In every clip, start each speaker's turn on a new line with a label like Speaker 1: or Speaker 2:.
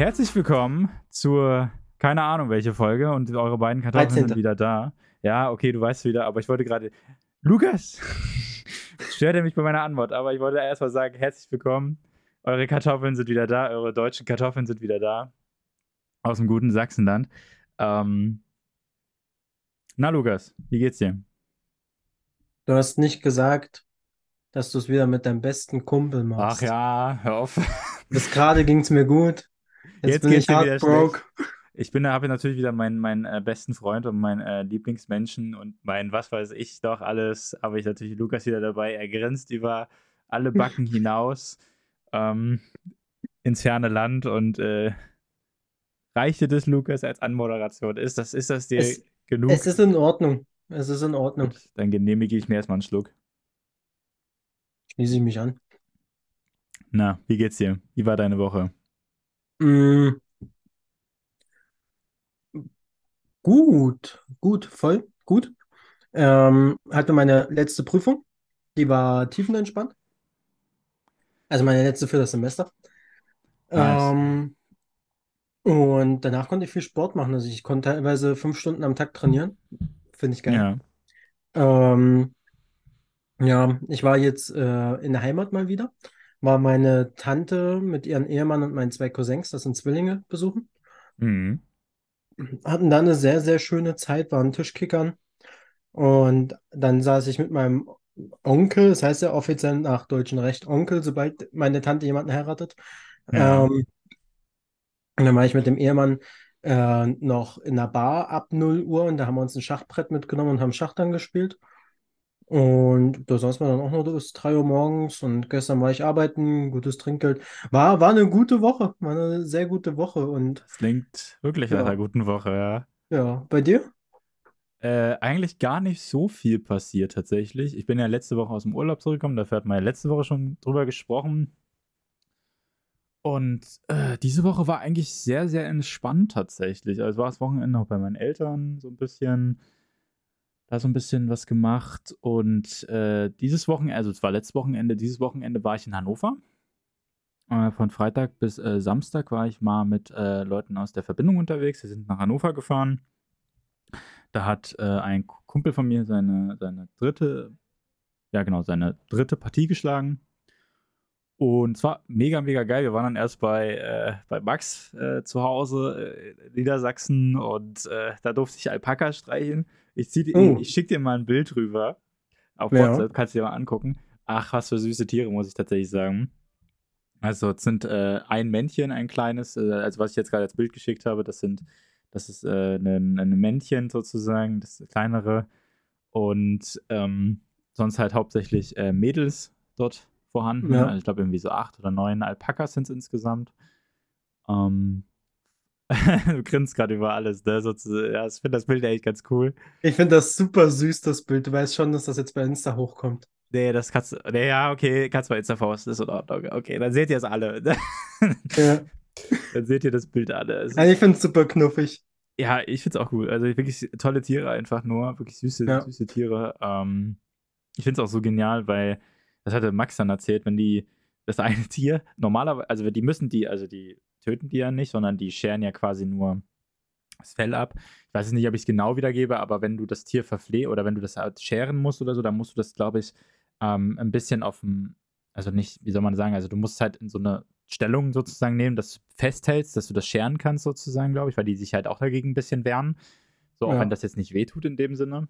Speaker 1: Herzlich willkommen zur, keine Ahnung welche Folge und eure beiden Kartoffeln
Speaker 2: 13..
Speaker 1: sind wieder da. Ja, okay, du weißt wieder, aber ich wollte gerade. Lukas! Stört er mich bei meiner Antwort, aber ich wollte erst mal sagen, herzlich willkommen. Eure Kartoffeln sind wieder da, eure deutschen Kartoffeln sind wieder da. Aus dem guten Sachsenland. Ähm, na, Lukas, wie geht's dir?
Speaker 2: Du hast nicht gesagt, dass du es wieder mit deinem besten Kumpel machst.
Speaker 1: Ach ja, hör auf.
Speaker 2: Bis gerade ging es mir gut. Jetzt,
Speaker 1: Jetzt
Speaker 2: bin
Speaker 1: geht's dir wieder
Speaker 2: heartbroke.
Speaker 1: Ich bin, habe natürlich wieder meinen, meinen äh, besten Freund und meinen äh, Lieblingsmenschen und mein was weiß ich doch alles. Aber ich natürlich Lukas wieder dabei. Er grinst über alle Backen hinaus ähm, ins ferne Land und äh, reichte das Lukas als Anmoderation? Ist das, ist das dir
Speaker 2: Es-
Speaker 1: genug?
Speaker 2: Es ist in Ordnung. Es ist in Ordnung.
Speaker 1: Gut, dann genehmige ich mir erstmal einen Schluck.
Speaker 2: Schließe ich mich an.
Speaker 1: Na, wie geht's dir? Wie war deine Woche?
Speaker 2: Mm. Gut, gut, voll, gut. Ähm, hatte meine letzte Prüfung. Die war tiefenentspannt. Also meine letzte für das Semester.
Speaker 1: Nice.
Speaker 2: Ähm, und danach konnte ich viel Sport machen. Also ich konnte teilweise fünf Stunden am Tag trainieren. Finde ich geil.
Speaker 1: Ja.
Speaker 2: Ähm, ja, ich war jetzt äh, in der Heimat mal wieder. War meine Tante mit ihrem Ehemann und meinen zwei Cousins, das sind Zwillinge, besuchen.
Speaker 1: Mhm.
Speaker 2: Hatten da eine sehr, sehr schöne Zeit, waren Tischkickern. Und dann saß ich mit meinem Onkel, das heißt ja offiziell nach deutschem Recht Onkel, sobald meine Tante jemanden heiratet.
Speaker 1: Ja.
Speaker 2: Ähm, und dann war ich mit dem Ehemann äh, noch in der Bar ab 0 Uhr und da haben wir uns ein Schachbrett mitgenommen und haben Schach dann gespielt. Und da saßen wir dann auch noch bis 3 Uhr morgens und gestern war ich arbeiten, gutes Trinkgeld. War, war eine gute Woche, war eine sehr gute Woche. Und
Speaker 1: Das klingt wirklich
Speaker 2: Ja.
Speaker 1: nach einer guten Woche, ja.
Speaker 2: ja, bei dir?
Speaker 1: Äh, eigentlich gar nicht so viel passiert tatsächlich. Ich bin ja letzte Woche aus dem Urlaub zurückgekommen, dafür hat man ja letzte Woche schon drüber gesprochen. Und äh, diese Woche war eigentlich sehr, sehr entspannt tatsächlich. Also war das Wochenende auch bei meinen Eltern so ein bisschen, da so ein bisschen was gemacht. Und äh, dieses Wochenende, also es war letztes Wochenende, dieses Wochenende war ich in Hannover. Äh, von Freitag bis äh, Samstag war ich mal mit äh, Leuten aus der Verbindung unterwegs. Wir sind nach Hannover gefahren. Da hat äh, ein Kumpel von mir seine, seine dritte, ja genau, seine dritte Partie geschlagen. Und es war mega, mega geil. Wir waren dann erst bei, äh, bei Max äh, zu Hause äh, in Niedersachsen und da durfte ich Alpaka streicheln. Ich, zieh,
Speaker 2: Oh.
Speaker 1: ich schick dir mal ein Bild rüber auf
Speaker 2: Ja.
Speaker 1: WhatsApp, kannst du dir mal angucken. Ach, was für süße Tiere, muss ich tatsächlich sagen. Also, es sind äh, ein Männchen, ein kleines, äh, also was ich jetzt gerade als Bild geschickt habe, das sind, das ist äh, ein, ein Männchen sozusagen, das kleinere. Und ähm, sonst halt hauptsächlich äh, Mädels dort vorhanden.
Speaker 2: Ja.
Speaker 1: Also ich glaube, irgendwie so acht oder neun Alpakas sind es insgesamt. Ähm, du grinst gerade über alles, ne? Sozusagen. Ja, ich finde das Bild echt ganz cool.
Speaker 2: Ich finde das super süß, das Bild. Du weißt schon, dass das jetzt bei Insta hochkommt.
Speaker 1: Nee, das kannst du. Nee, ja, okay, kannst du bei Insta posten, ist in Ordnung. Okay, dann seht ihr es alle.
Speaker 2: Ja.
Speaker 1: dann seht ihr das Bild alle. Es
Speaker 2: Also ich finde es super knuffig.
Speaker 1: Ja, ich find's auch cool. Also wirklich tolle Tiere einfach nur, wirklich süße,
Speaker 2: Ja.
Speaker 1: süße Tiere. Ähm, ich find's auch so genial, weil das hatte Max dann erzählt, wenn die das eine Tier normalerweise, also die müssen die, also die töten die ja nicht, sondern die scheren ja quasi nur das Fell ab. Ich weiß jetzt nicht, ob ich es genau wiedergebe, aber wenn du das Tier verfleh oder wenn du das halt scheren musst oder so, dann musst du das, glaube ich, ähm, ein bisschen auf dem, also nicht, wie soll man sagen, also du musst halt in so eine Stellung sozusagen nehmen, dass du festhältst, dass du das scheren kannst sozusagen, glaube ich, weil die sich halt auch dagegen ein bisschen wehren. So, auch
Speaker 2: Ja.
Speaker 1: wenn das jetzt nicht wehtut in dem Sinne.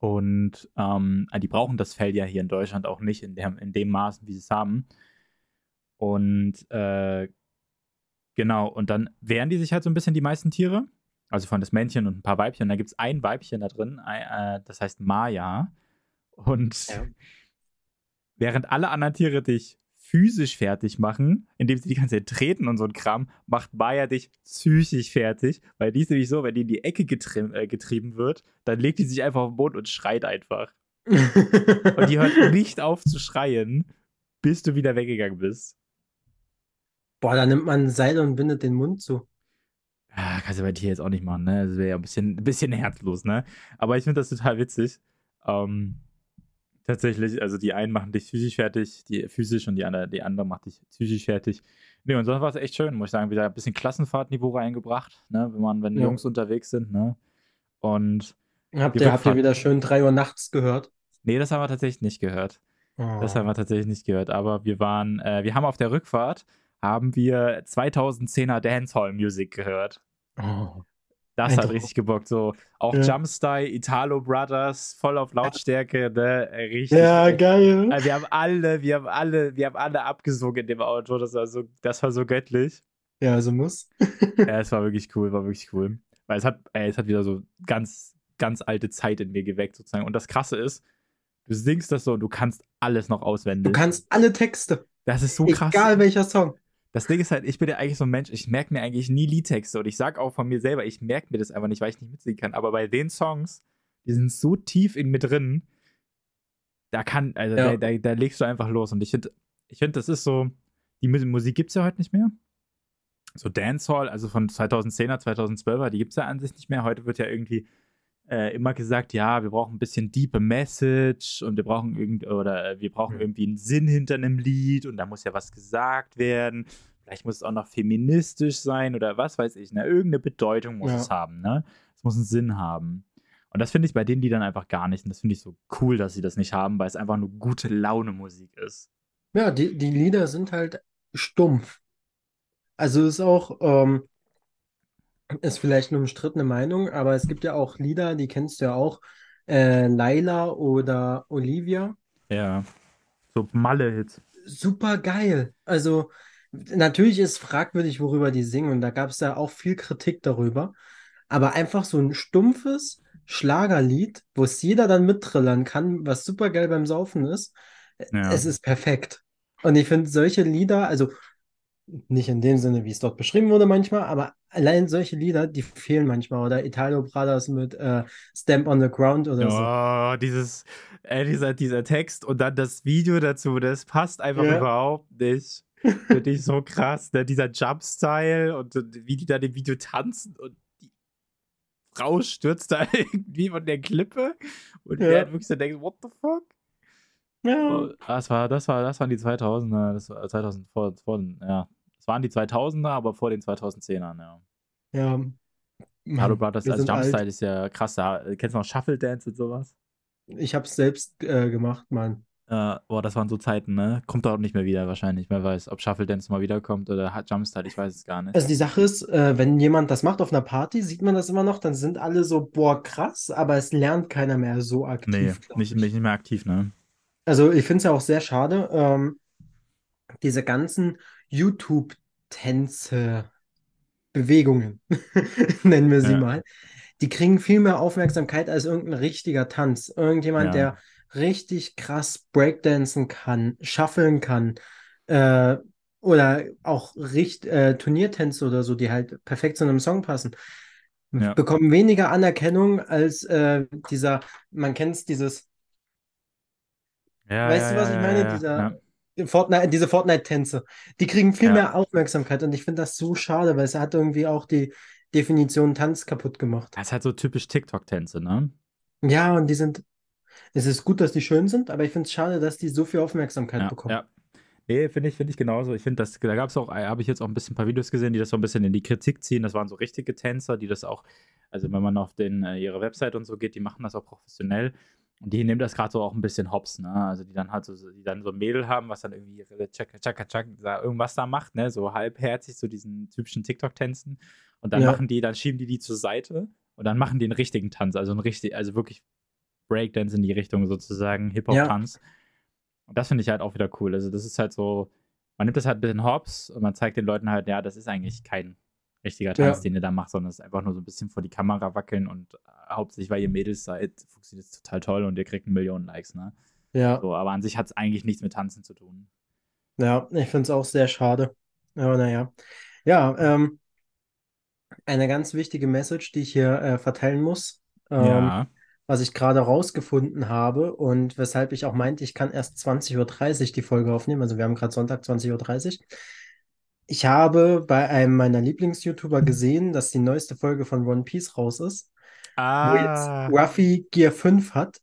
Speaker 1: Und ähm, ah, die brauchen das Fell ja hier in Deutschland auch nicht in dem, in dem Maßen, wie sie es haben. Und äh, genau, und dann wehren die sich halt so ein bisschen die meisten Tiere. Also von das Männchen und ein paar Weibchen. Und da gibt es ein Weibchen da drin, äh, das heißt Maya. Und
Speaker 2: Ja.
Speaker 1: während alle anderen Tiere dich physisch fertig machen, indem sie die ganze Zeit treten und so ein Kram, macht Maya dich psychisch fertig, weil die ist nämlich so, wenn die in die Ecke getrim, äh, getrieben wird, dann legt die sich einfach auf den Boden und schreit einfach. Und die hört nicht auf zu schreien, bis du wieder weggegangen bist.
Speaker 2: Boah, da nimmt man ein Seil und bindet den Mund zu.
Speaker 1: Ja, kannst du bei dir jetzt auch nicht machen, ne? Das wäre ja ein bisschen, ein bisschen herzlos, ne? Aber ich finde das total witzig. Ähm, Tatsächlich, also die einen machen dich physisch fertig, die physisch und die andere, die andere macht dich psychisch fertig. Nee, und sonst war es echt schön, muss ich sagen, wieder ein bisschen Klassenfahrtniveau reingebracht, ne, wenn man, wenn
Speaker 2: Ja.
Speaker 1: Jungs unterwegs sind, ne? Und
Speaker 2: Habt ihr, habt ihr wieder schön 3 Uhr nachts gehört?
Speaker 1: nee, das haben wir tatsächlich nicht gehört. Das haben
Speaker 2: Oh.
Speaker 1: wir tatsächlich nicht gehört, aber wir waren, äh, wir haben auf der Rückfahrt, haben wir 2010er Dancehall Music gehört.
Speaker 2: Oh.
Speaker 1: Das hat richtig gebockt, so auch
Speaker 2: Ja.
Speaker 1: Jumpstyle, Italo Brothers, voll auf Lautstärke, ne, richtig.
Speaker 2: Ja, geil.
Speaker 1: Also wir haben alle, wir haben alle, wir haben alle abgesungen in dem Auto. Das war so, das war so göttlich.
Speaker 2: Ja, also muss.
Speaker 1: Ja, es war wirklich cool, war wirklich cool. Weil es hat, ey, es hat wieder so ganz, ganz alte Zeit in mir geweckt, sozusagen. Und das Krasse ist, du singst das so und du kannst alles noch
Speaker 2: Du
Speaker 1: auswendig.
Speaker 2: kannst alle Texte,
Speaker 1: Das ist so krass.
Speaker 2: egal welcher Song.
Speaker 1: Das Ding ist halt, ich bin ja eigentlich so ein Mensch, ich merke mir eigentlich nie Liedtexte und ich sag auch von mir selber, ich merke mir das einfach nicht, weil ich nicht mitsingen kann. Aber bei den Songs, die sind so tief in mir drin, da kann, also
Speaker 2: Ja.
Speaker 1: da, da, da legst du einfach los. Und ich finde, ich finde, das ist so, die Mu- Musik gibt es ja heute nicht mehr. So Dancehall, also von 2010er, 2012er, die gibt es ja an sich nicht mehr. Heute wird ja irgendwie äh, immer gesagt, ja, wir brauchen ein bisschen deepe Message und wir brauchen irgend oder äh, wir brauchen
Speaker 2: Mhm.
Speaker 1: irgendwie einen Sinn hinter einem Lied und da muss ja was gesagt werden. Vielleicht muss es auch noch feministisch sein oder was weiß ich. Ne? Irgendeine Bedeutung muss
Speaker 2: Ja.
Speaker 1: es haben. Ne? Es muss einen Sinn haben. Und das finde ich bei den Liedern einfach gar nicht. Und das finde ich so cool, dass sie das nicht haben, weil es einfach nur gute Laune Musik ist.
Speaker 2: Ja, die, die Lieder sind halt stumpf. Also ist auch, ähm, ist vielleicht eine umstrittene Meinung, aber es gibt ja auch Lieder, die kennst du ja auch, äh, Laila oder Olivia.
Speaker 1: Ja. So Malle-Hits.
Speaker 2: Super geil. Also natürlich ist fragwürdig, worüber die singen und da gab es ja auch viel Kritik darüber. Aber einfach so ein stumpfes Schlagerlied, wo es jeder dann mittrillern kann, was super geil beim Saufen ist.
Speaker 1: Ja.
Speaker 2: Es ist perfekt. Und ich finde solche Lieder, also nicht in dem Sinne, wie es dort beschrieben wurde manchmal, aber allein solche Lieder, die fehlen manchmal. Oder Italo Brothers mit äh, Stamp on the Ground oder so.
Speaker 1: Oh, dieses, äh, dieser, dieser Text und dann das Video dazu, das passt einfach
Speaker 2: Ja.
Speaker 1: überhaupt nicht. Finde ich so krass, ne? Dieser Jump-Style und, und wie die da im Video tanzen und die Frau stürzt da irgendwie von der Klippe und
Speaker 2: Ja.
Speaker 1: der hat wirklich so denkt, what the fuck?
Speaker 2: Ja.
Speaker 1: Oh, das war, das war, das waren die 2000er, das war 2000 vor, vor, ja. Waren die 2000er, aber vor den 2010ern, ja.
Speaker 2: Ja.
Speaker 1: Hallo
Speaker 2: Mann,
Speaker 1: Brothers
Speaker 2: wir
Speaker 1: als
Speaker 2: sind alt.
Speaker 1: Jumpstyle ist ja krass. Da, kennst du noch Shuffle Dance und sowas?
Speaker 2: Ich habe es selbst äh, gemacht, Mann.
Speaker 1: Äh, boah, das waren so Zeiten, ne? Kommt auch nicht mehr wieder wahrscheinlich. Wer weiß, ob Shuffle Dance mal wiederkommt oder hat Jumpstyle, ich weiß es gar nicht.
Speaker 2: Also die Sache ist, äh, wenn jemand das macht auf einer Party, sieht man das immer noch, dann sind alle so, boah, krass, aber es lernt keiner mehr so aktiv,
Speaker 1: nee, nicht,
Speaker 2: ich.
Speaker 1: nicht mehr aktiv, ne?
Speaker 2: Also ich finde es ja auch sehr schade, ähm, diese ganzen YouTube-Tänze, Bewegungen, nennen wir sie
Speaker 1: Ja.
Speaker 2: mal, die kriegen viel mehr Aufmerksamkeit als irgendein richtiger Tanz. Irgendjemand,
Speaker 1: Ja.
Speaker 2: der richtig krass Breakdancen kann, shuffeln kann, äh, oder auch richt, äh, Turniertänze oder so, die halt perfekt zu einem Song passen,
Speaker 1: Ja.
Speaker 2: bekommen weniger Anerkennung als äh, dieser, man kennt es, dieses
Speaker 1: Ja,
Speaker 2: Weißt
Speaker 1: ja,
Speaker 2: du, was ich meine? Dieser
Speaker 1: ja.
Speaker 2: Fortnite, diese Fortnite-Tänze. Die kriegen viel
Speaker 1: Ja.
Speaker 2: mehr Aufmerksamkeit und ich finde das so schade, weil es hat irgendwie auch die Definition Tanz kaputt gemacht.
Speaker 1: Das ist halt so typisch TikTok-Tänze, ne?
Speaker 2: Ja, und die sind, es ist gut, dass die schön sind, aber ich finde es schade, dass die so viel Aufmerksamkeit
Speaker 1: Ja,
Speaker 2: bekommen.
Speaker 1: ja. Nee, finde ich, finde ich genauso. Ich finde, da gab es auch, äh, habe ich jetzt auch ein bisschen ein paar Videos gesehen, die das so ein bisschen in die Kritik ziehen. Das waren so richtige Tänzer, die das auch, also wenn man auf den, äh, ihre Website und so geht, die machen das auch professionell. Und die nehmen das gerade so auch ein bisschen hops, ne? Also die dann halt so, die dann so ein Mädel haben, was dann irgendwie Chaka Chaka da irgendwas da macht, ne? So halbherzig, so diesen typischen TikTok-Tänzen. Und dann
Speaker 2: Ja.
Speaker 1: machen die, dann schieben die die zur Seite und dann machen die einen richtigen Tanz, also einen richtig, also wirklich Breakdance in die Richtung sozusagen, Hip-Hop-Tanz. Und das finde ich halt auch wieder cool. Also, das ist halt so, man nimmt das halt ein bisschen hops und man zeigt den Leuten halt, ja, das ist eigentlich kein richtiger Tanz,
Speaker 2: Ja.
Speaker 1: den ihr da macht, sondern es ist einfach nur so ein bisschen vor die Kamera wackeln und äh, hauptsächlich, weil ihr Mädels seid, funktioniert es total toll und ihr kriegt eine Million Likes, ne?
Speaker 2: Ja,
Speaker 1: So, aber an sich hat es eigentlich nichts mit Tanzen zu tun.
Speaker 2: ja, ich finde es auch sehr schade. Aber naja. Ja, ähm, eine ganz wichtige Message, die ich hier äh, verteilen muss. Ähm,
Speaker 1: ja.
Speaker 2: was ich gerade rausgefunden habe und weshalb ich auch meinte, ich kann erst 20.30 Uhr die Folge aufnehmen. Also wir haben gerade Sonntag 20.30 Uhr. Ich habe bei einem meiner Lieblings-YouTuber gesehen, dass die neueste Folge von One Piece raus ist, wo
Speaker 1: Ah,
Speaker 2: jetzt Ruffy Gear 5 hat.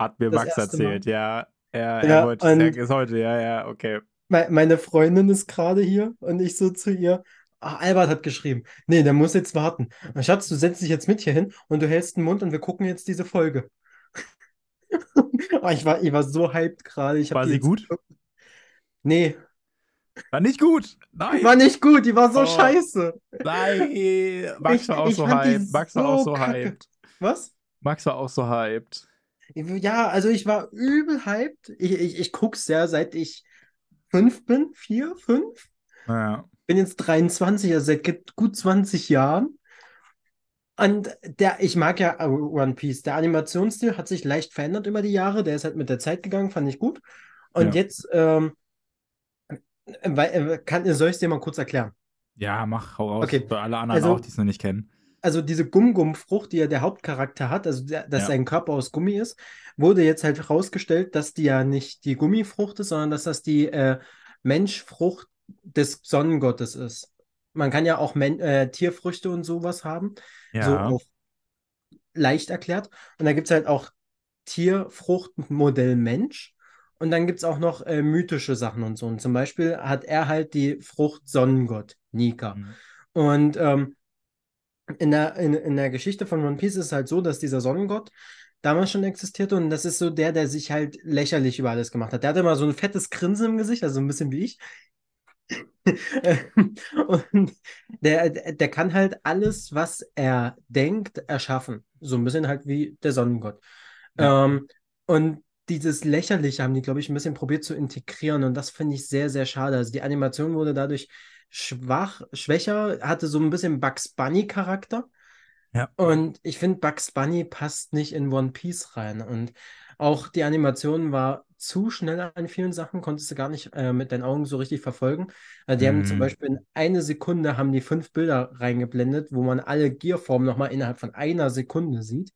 Speaker 1: Hat mir
Speaker 2: Das
Speaker 1: Max erzählt, ja.
Speaker 2: Ja,
Speaker 1: wollte,
Speaker 2: und-
Speaker 1: er ist heute, ja, ja, okay.
Speaker 2: Me- Meine Freundin ist gerade hier und ich so zu ihr, ah, Albert hat geschrieben, nee, der muss jetzt warten. Schatz, du setzt dich jetzt mit hier hin und du hältst den Mund und wir gucken jetzt diese Folge. Ah, ich war, ich war so hyped gerade.
Speaker 1: War sie gut?
Speaker 2: geguckt. Nee,
Speaker 1: War nicht gut. Nein.
Speaker 2: war nicht gut, die war so
Speaker 1: Oh.
Speaker 2: scheiße.
Speaker 1: Nein. Max war auch
Speaker 2: ich
Speaker 1: so hyped. Max war auch
Speaker 2: so kacke.
Speaker 1: hyped.
Speaker 2: Was?
Speaker 1: Max war auch so hyped.
Speaker 2: Ja, also ich war übel hyped. Ich, ich, ich guck's ja, seit ich fünf bin, vier, fünf.
Speaker 1: Ja.
Speaker 2: bin jetzt 23, also seit gut- gut 20 Jahren. Und der, ich mag ja One Piece. Der Animationsstil hat sich leicht verändert über die Jahre. Der ist halt mit der Zeit gegangen, fand ich gut. Und
Speaker 1: Ja.
Speaker 2: jetzt, ähm, weil, äh, kann, soll ich es dir mal kurz erklären?
Speaker 1: Ja, mach, hau raus.
Speaker 2: Okay,
Speaker 1: Für alle anderen
Speaker 2: also-
Speaker 1: auch, die es noch nicht kennen.
Speaker 2: Also diese Gum-Gum-Frucht, die ja der Hauptcharakter hat, also der, dass
Speaker 1: Ja.
Speaker 2: sein Körper aus Gummi ist, wurde jetzt halt herausgestellt, dass die ja nicht die Gummifrucht ist, sondern dass das die äh, Menschfrucht des Sonnengottes ist. Man kann ja auch Men äh, Tierfrüchte und sowas haben, so
Speaker 1: Ja.
Speaker 2: auf leicht erklärt. Und da gibt es halt auch Tierfruchtmodell Mensch. Und dann gibt es auch noch äh, mythische Sachen und so. Und zum Beispiel hat er halt die Frucht Sonnengott, Nika.
Speaker 1: Mhm.
Speaker 2: Und ähm, in der, in, in der Geschichte von One Piece ist es halt so, dass dieser Sonnengott damals schon existierte und das ist so der, der sich halt lächerlich über alles gemacht hat. Der hatte immer so ein fettes Grinsen im Gesicht, also ein bisschen wie ich. und der, der kann halt alles, was er denkt, erschaffen. So ein bisschen halt wie der Sonnengott.
Speaker 1: Ja.
Speaker 2: Ähm, und dieses Lächerliche haben die, glaube ich, ein bisschen probiert zu integrieren und das finde ich sehr, sehr schade. Also die Animation wurde dadurch schwach, schwächer, hatte so ein bisschen Bugs Bunny-Charakter.
Speaker 1: Ja.
Speaker 2: Und ich finde, Bugs Bunny passt nicht in One Piece rein. Und auch die Animation war zu schnell an vielen Sachen, konntest du gar nicht äh, mit deinen Augen so richtig verfolgen. Also die haben zum
Speaker 1: Mhm.
Speaker 2: Beispiel in eine Sekunde haben die fünf Bilder reingeblendet, wo man alle Gearformen nochmal innerhalb von einer Sekunde sieht.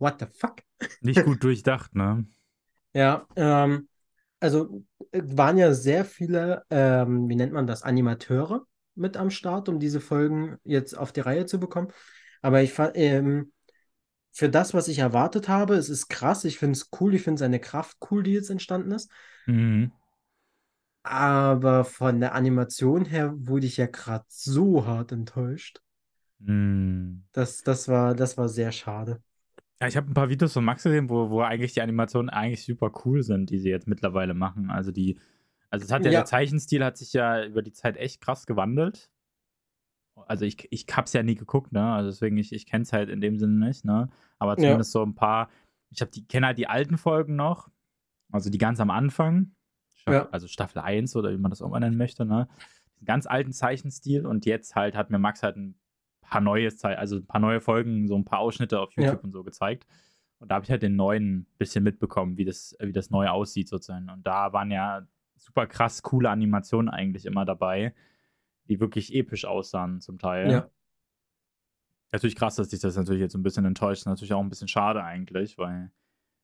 Speaker 2: What the fuck?
Speaker 1: Nicht gut durchdacht, ne?
Speaker 2: Ja, ähm, also äh, waren ja sehr viele, ähm, wie nennt man das, Animateure mit am Start, um diese Folgen jetzt auf die Reihe zu bekommen. Aber ich fand, ähm, für das, was ich erwartet habe, es ist krass, ich finde es cool, ich finde seine Kraft cool, die jetzt entstanden ist.
Speaker 1: Mhm.
Speaker 2: Aber von der Animation her wurde ich ja gerade so hart enttäuscht.
Speaker 1: Mhm.
Speaker 2: Das, das war, das war sehr schade.
Speaker 1: Ja, ich habe ein paar Videos von Max gesehen, wo, wo eigentlich die Animationen eigentlich super cool sind, die sie jetzt mittlerweile machen. Also die, also es hat ja,
Speaker 2: Ja.
Speaker 1: der Zeichenstil hat sich ja über die Zeit echt krass gewandelt. Also ich, ich hab's ja nie geguckt, ne? Also deswegen, ich, ich kenn's halt in dem Sinne nicht, ne? Aber
Speaker 2: Ja.
Speaker 1: zumindest so ein paar, ich habe die, kenne halt die alten Folgen noch, also die ganz am Anfang,
Speaker 2: Ja.
Speaker 1: also Staffel 1 oder wie man das auch mal nennen möchte, ne? Den ganz alten Zeichenstil und jetzt halt hat mir Max halt ein paar neue, also ein paar neue Folgen, so ein paar Ausschnitte auf
Speaker 2: Ja.
Speaker 1: YouTube und so gezeigt. Und da habe ich halt den neuen bisschen mitbekommen, wie das, wie das neu aussieht sozusagen. Und da waren ja super krass coole Animationen eigentlich immer dabei, die wirklich episch aussahen zum Teil.
Speaker 2: Ja.
Speaker 1: Natürlich krass, dass dich das natürlich jetzt ein bisschen enttäuscht. Natürlich auch ein bisschen schade eigentlich, weil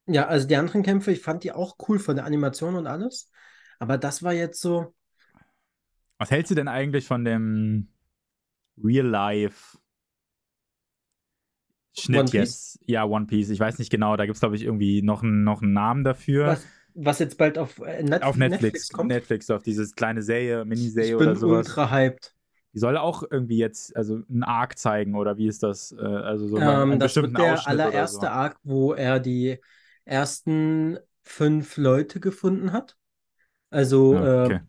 Speaker 2: Ja, also die anderen Kämpfe, ich fand die auch cool von der Animation und alles. Aber das war jetzt so,
Speaker 1: was hältst du denn eigentlich von dem Real Life Schnitt jetzt? Ja, One Piece. Ich weiß nicht genau, da gibt es, glaube ich, irgendwie noch einen, noch einen Namen dafür.
Speaker 2: was, was jetzt bald auf, äh, Net
Speaker 1: Auf Netflix,
Speaker 2: kommt.
Speaker 1: Netflix, auf dieses kleine Serie,
Speaker 2: Ich
Speaker 1: Miniserie
Speaker 2: bin
Speaker 1: oder sowas.
Speaker 2: ultra hyped.
Speaker 1: Die soll auch irgendwie jetzt, also einen Arc zeigen oder wie ist das? Äh, also so
Speaker 2: Ähm, das wird der
Speaker 1: Ausschnitt
Speaker 2: allererste
Speaker 1: so.
Speaker 2: Arc, wo er die ersten fünf Leute gefunden hat. Also
Speaker 1: Ja,
Speaker 2: äh,
Speaker 1: okay.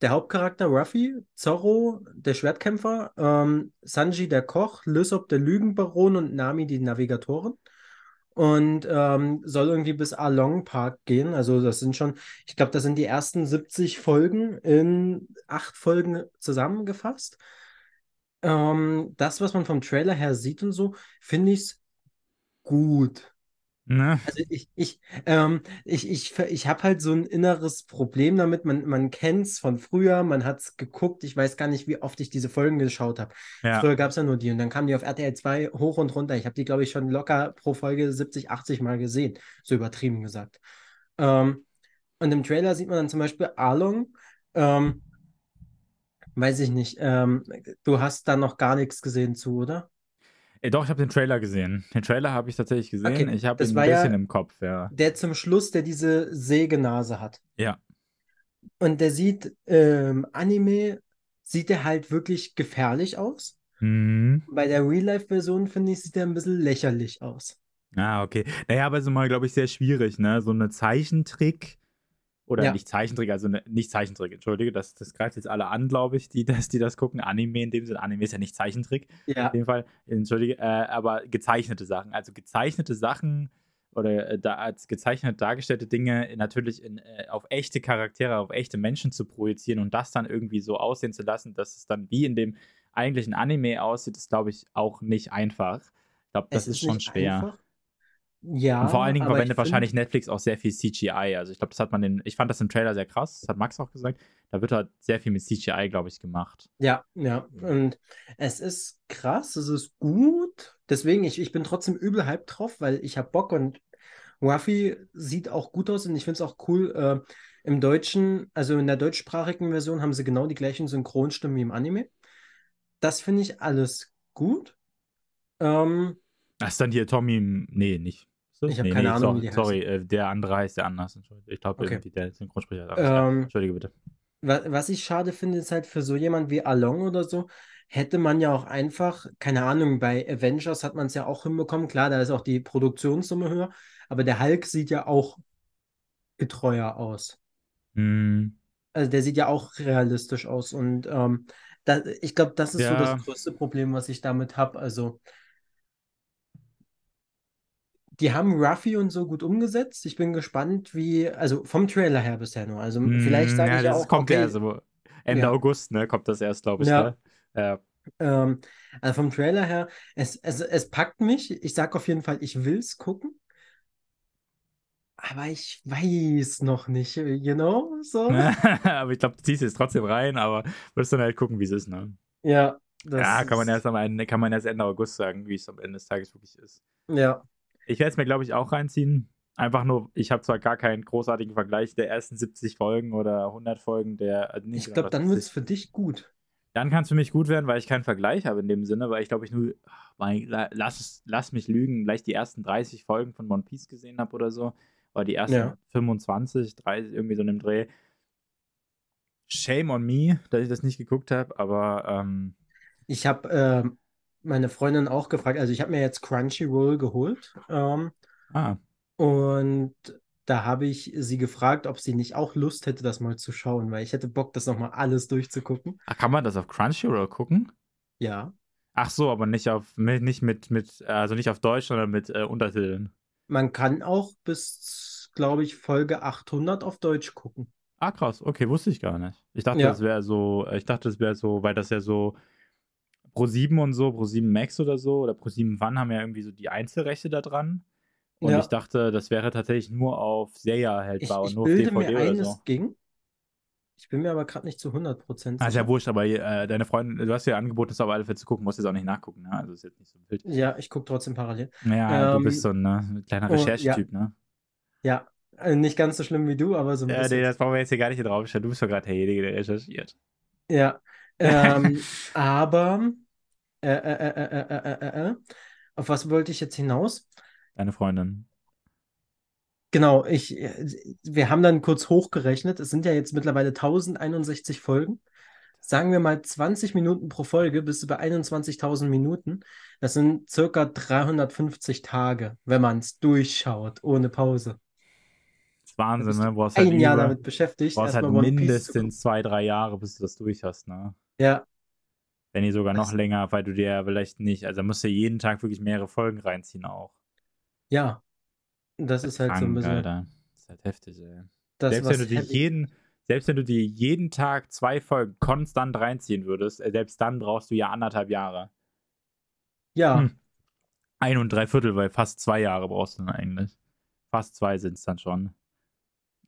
Speaker 2: Der Hauptcharakter Ruffy, Zorro, der Schwertkämpfer, ähm, Sanji, der Koch, Lysop, der Lügenbaron und Nami, die Navigatorin. Und ähm, soll irgendwie bis Along Park gehen. Also das sind schon, ich glaube, das sind die ersten 70 Folgen in acht Folgen zusammengefasst. Ähm, das, was man vom Trailer her sieht und so, finde ich gut.
Speaker 1: Ne?
Speaker 2: Also ich, ich, ähm, ich, ich, ich habe halt so ein inneres Problem damit. Man, man kennt es von früher, man hat es geguckt. Ich weiß gar nicht, wie oft ich diese Folgen geschaut habe.
Speaker 1: Ja.
Speaker 2: Früher gab es ja nur die und dann kamen die auf RTL 2 hoch und runter. Ich habe die, glaube ich, schon locker pro Folge 70, 80 Mal gesehen. So übertrieben gesagt. Ähm, und im Trailer sieht man dann zum Beispiel Arlong. Ähm, weiß ich nicht. Ähm, du hast da noch gar nichts gesehen zu, oder?
Speaker 1: Äh, doch, ich habe den Trailer gesehen. Den Trailer habe ich tatsächlich gesehen.
Speaker 2: Okay,
Speaker 1: ich habe ihn ein
Speaker 2: war ja-
Speaker 1: bisschen im Kopf, ja.
Speaker 2: Der zum Schluss, der diese Sägenase hat.
Speaker 1: Ja.
Speaker 2: Und der sieht, ähm, Anime, sieht der halt wirklich gefährlich aus.
Speaker 1: Mhm.
Speaker 2: Bei der Real-Life-Version, finde ich, sieht der ein bisschen lächerlich aus.
Speaker 1: Ah, okay. Naja, aber ist mal, glaube ich, sehr schwierig, ne? So eine Zeichentrick oder
Speaker 2: Ja.
Speaker 1: nicht Zeichentrick, also eine, nicht Zeichentrick, entschuldige, das, das greift jetzt alle an, glaube ich, die das, die das gucken. Anime in dem Sinne, Anime ist ja nicht Zeichentrick.
Speaker 2: Ja,
Speaker 1: Auf jeden Fall, entschuldige, äh, aber gezeichnete Sachen. Also gezeichnete Sachen oder äh, da, als gezeichnet dargestellte Dinge natürlich in, äh, auf echte Charaktere, auf echte Menschen zu projizieren und das dann irgendwie so aussehen zu lassen, dass es dann wie in dem eigentlichen Anime aussieht, ist, glaube ich, auch nicht einfach. Ich glaube, das
Speaker 2: es
Speaker 1: ist, schon schwer.
Speaker 2: einfach. Ja,
Speaker 1: Und vor allen Dingen verwendet wahrscheinlich Netflix auch sehr viel CGI. Also ich glaube, das hat man den, ich fand das im Trailer sehr krass, das hat Max auch gesagt. Da wird halt sehr viel mit CGI, glaube ich, gemacht.
Speaker 2: Ja, ja. Und es ist krass, es ist gut. Deswegen, ich, ich bin trotzdem übel hyped drauf, weil ich habe Bock und Ruffy sieht auch gut aus und ich finde es auch cool. Äh, Im Deutschen, also in der deutschsprachigen Version, haben sie genau die gleichen Synchronstimmen wie im Anime. Das finde ich alles gut. Ähm,
Speaker 1: Das ist dann hier Tommy, nee, nicht.
Speaker 2: Ich hab
Speaker 1: nee,
Speaker 2: keine
Speaker 1: nee,
Speaker 2: Ahnung,
Speaker 1: so,
Speaker 2: wie die
Speaker 1: Sorry, äh, der andere heißt der anders. Entschuldigung. Ich glaube,
Speaker 2: Okay.
Speaker 1: der Synchronsprecher ist anders.
Speaker 2: ähm,
Speaker 1: Entschuldige bitte.
Speaker 2: Wa- Was ich schade finde, ist halt für so jemand wie Along oder so, hätte man ja auch einfach, keine Ahnung, bei Avengers hat man es ja auch hinbekommen. Klar, da ist auch die Produktionssumme höher, aber der Hulk sieht ja auch getreuer aus.
Speaker 1: Hm,
Speaker 2: Also der sieht ja auch realistisch aus und ähm, da, ich glaube, das ist so
Speaker 1: Ja.
Speaker 2: das größte Problem, was ich damit habe. Also die haben Ruffy und so gut umgesetzt. Ich bin gespannt, wie, also vom Trailer her bisher nur. Also vielleicht
Speaker 1: hm,
Speaker 2: sage
Speaker 1: ja,
Speaker 2: ich ja
Speaker 1: das
Speaker 2: auch,
Speaker 1: kommt
Speaker 2: okay,
Speaker 1: ja so Ende
Speaker 2: Ja.
Speaker 1: August, ne? Kommt das erst, glaube ich.
Speaker 2: Ja.
Speaker 1: Ne? Ja.
Speaker 2: Ähm, also vom Trailer her, es, es, es packt mich. Ich sag auf jeden Fall, ich will es gucken. Aber ich weiß noch nicht, you know? So.
Speaker 1: aber ich glaube, du ziehst jetzt trotzdem rein, aber wirst dann halt gucken, wie es ist, ne?
Speaker 2: Ja,
Speaker 1: ja, kann man erst am Ende, kann man erst Ende August sagen, wie es am Ende des Tages wirklich ist.
Speaker 2: Ja,
Speaker 1: Ich werde es mir, glaube ich, auch reinziehen. Einfach nur, ich habe zwar gar keinen großartigen Vergleich der ersten 70 Folgen oder 100 Folgen der. Also nicht
Speaker 2: ich glaube, dann wird es für dich gut.
Speaker 1: Dann kann es für mich gut werden, weil ich keinen Vergleich habe in dem Sinne, weil ich glaube, ich nur, mein, la- lass, es- lass mich lügen, vielleicht die ersten 30 Folgen von One Piece gesehen habe oder so. Oder die ersten
Speaker 2: Ja.
Speaker 1: 25, 30, irgendwie so in dem Dreh. Shame on me, dass ich das nicht geguckt habe, aber ähm,
Speaker 2: Ich habe ähm, meine Freundin auch gefragt, also ich habe mir jetzt Crunchyroll geholt ähm,
Speaker 1: ah,
Speaker 2: und da habe ich sie gefragt, ob sie nicht auch Lust hätte, das mal zu schauen, weil ich hätte Bock, das nochmal alles durchzugucken.
Speaker 1: ach, kann man das auf Crunchyroll gucken?
Speaker 2: Ja,
Speaker 1: Ach so, aber nicht auf nicht mit, mit, also nicht auf Deutsch, sondern mit äh, Untertiteln.
Speaker 2: man kann auch bis, glaube ich, Folge 800 auf Deutsch gucken.
Speaker 1: Ah, krass, okay, wusste ich gar nicht. Ich dachte,
Speaker 2: Ja.
Speaker 1: das wäre so, ich dachte, das wäre so, weil das ja so Pro7 und so, Pro7 Max oder so, oder Pro7 One haben ja irgendwie so die Einzelrechte da dran. Und
Speaker 2: Ja.
Speaker 1: ich dachte, das wäre tatsächlich nur auf Seja
Speaker 2: Ich,
Speaker 1: hältbar und
Speaker 2: ich
Speaker 1: nur auf
Speaker 2: bilde
Speaker 1: DVD
Speaker 2: mir
Speaker 1: oder
Speaker 2: ein,
Speaker 1: so.
Speaker 2: es ging. Ich bin mir aber gerade nicht zu 100%
Speaker 1: Ah, ist
Speaker 2: sicher.
Speaker 1: ja wurscht, aber äh, deine Freundin, du hast ja angeboten, das auf alle Fälle zu gucken, musst jetzt auch nicht nachgucken, ne? Also ist jetzt nicht so wild.
Speaker 2: Ja, ich gucke trotzdem parallel.
Speaker 1: Ja, du
Speaker 2: Ähm,
Speaker 1: bist so ein ne, kleiner
Speaker 2: oh, ja.
Speaker 1: Recherchetyp, ne?
Speaker 2: Ja, äh, nicht ganz so schlimm wie du, aber so ein
Speaker 1: Ja,
Speaker 2: bisschen.
Speaker 1: nee, das brauchen wir jetzt hier gar nicht hier draufstellen. Du bist doch gerade derjenige, der recherchiert.
Speaker 2: Ja, ähm, aber äh äh äh, äh, äh, äh, auf was wollte ich jetzt hinaus?
Speaker 1: Deine Freundin.
Speaker 2: Genau, ich, wir haben dann kurz hochgerechnet. Es sind ja jetzt mittlerweile 1061 Folgen. Sagen wir mal 20 Minuten pro Folge bis über 21.000 Minuten. Das sind circa 350 Tage, wenn man es durchschaut, ohne Pause.
Speaker 1: Wahnsinn, ne? Du hast
Speaker 2: ein halt Jahr
Speaker 1: über,
Speaker 2: damit beschäftigt. Du hast halt
Speaker 1: mindestens zwei, drei Jahre, bis du das durch hast, ne?
Speaker 2: Ja,
Speaker 1: Wenn nicht sogar noch länger, weil du dir vielleicht nicht, also musst du jeden Tag wirklich mehrere Folgen reinziehen auch.
Speaker 2: ja. Das ist halt so ein
Speaker 1: Krank,
Speaker 2: bisschen
Speaker 1: Alter. Das ist halt heftig, ey.
Speaker 2: das,
Speaker 1: selbst, wenn du dir jeden, selbst wenn du dir jeden Tag zwei Folgen konstant reinziehen würdest, äh, selbst dann brauchst du ja anderthalb Jahre.
Speaker 2: Ja,
Speaker 1: Hm. Ein und drei Viertel, weil fast zwei Jahre brauchst du dann eigentlich. Fast zwei sind es dann schon.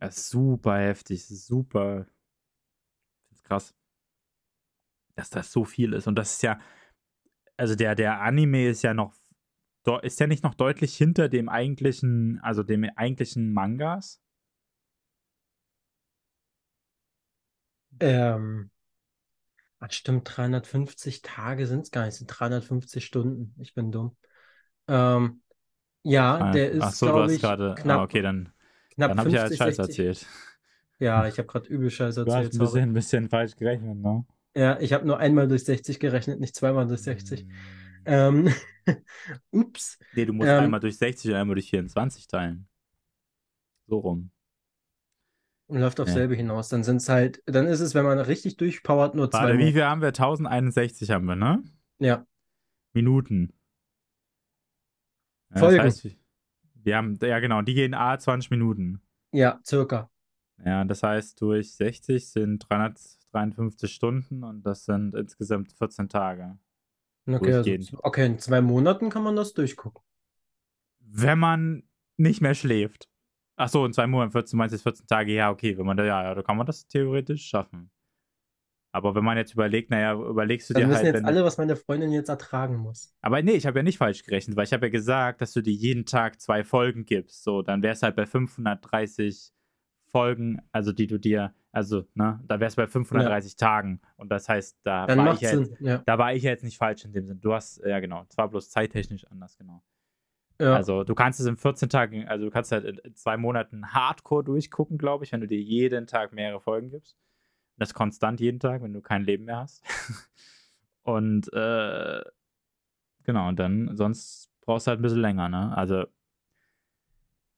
Speaker 1: Das ist super heftig, super. Das ist krass. Dass das so viel ist. Und das ist ja, also der, der Anime ist ja noch, ist ja nicht noch deutlich hinter dem eigentlichen, also dem eigentlichen Mangas.
Speaker 2: ähm, Ach, stimmt, 350 Tage sind es gar nicht, sind 350 Stunden. Ich bin dumm. Ähm, ja, der
Speaker 1: Ach
Speaker 2: ist,
Speaker 1: so, du
Speaker 2: glaube
Speaker 1: hast
Speaker 2: ich,
Speaker 1: gerade. Ah, okay, dann,
Speaker 2: knapp
Speaker 1: dann habe ich ja
Speaker 2: 50,
Speaker 1: Scheiß
Speaker 2: 60.
Speaker 1: erzählt.
Speaker 2: Ja, ich habe gerade übel Scheiß
Speaker 1: Du hast
Speaker 2: erzählt,
Speaker 1: ein bisschen, ein bisschen falsch gerechnet, ne?
Speaker 2: Ja, ich habe nur einmal durch 60 gerechnet, nicht zweimal durch 60.
Speaker 1: Mm.
Speaker 2: Ähm, ups.
Speaker 1: Nee, du musst
Speaker 2: Ähm,
Speaker 1: einmal durch 60 und einmal durch 24 teilen. So rum.
Speaker 2: und läuft aufs
Speaker 1: Ja.
Speaker 2: selbe hinaus. Dann sind es halt, dann ist es, wenn man richtig durchpowert, nur zwei
Speaker 1: wie viel haben wir? 1061 haben wir, ne?
Speaker 2: Ja,
Speaker 1: Minuten. Ja, das
Speaker 2: Folgen.
Speaker 1: heißt, wir- haben, ja genau, die gehen A 20 Minuten.
Speaker 2: ja, circa.
Speaker 1: Ja, das heißt, durch 60 sind 353 Stunden und das sind insgesamt 14 Tage.
Speaker 2: Okay, also, okay, in zwei Monaten kann man das durchgucken.
Speaker 1: Wenn man nicht mehr schläft. Ach so, in zwei Monaten, 14, du meinst jetzt 14 Tage, ja, okay, wenn man da, ja, ja, da kann man das theoretisch schaffen. Aber wenn man jetzt überlegt, naja, überlegst du
Speaker 2: Dann
Speaker 1: dir
Speaker 2: wissen
Speaker 1: halt,
Speaker 2: jetzt
Speaker 1: wenn,
Speaker 2: alle, was meine Freundin jetzt ertragen muss.
Speaker 1: Aber nee, ich habe ja nicht falsch gerechnet, weil ich habe ja gesagt, dass du dir jeden Tag zwei Folgen gibst. So, dann wär's halt bei 530 Folgen, also die du dir, also, ne, da wär's bei 530 Tagen. Und das heißt, da
Speaker 2: Dann
Speaker 1: war ich ja jetzt,
Speaker 2: Sinn. Ja.
Speaker 1: da war ich ja jetzt nicht falsch in dem Sinn. Du hast, ja genau, zwar bloß zeittechnisch anders, genau.
Speaker 2: Ja.
Speaker 1: Also du kannst es in 14 Tagen, also du kannst halt in- in zwei Monaten hardcore durchgucken, glaube ich, wenn du dir jeden Tag mehrere Folgen gibst. Und das konstant jeden Tag, wenn du kein Leben mehr hast. und äh, genau, und dann, sonst brauchst du halt ein bisschen länger, ne? Also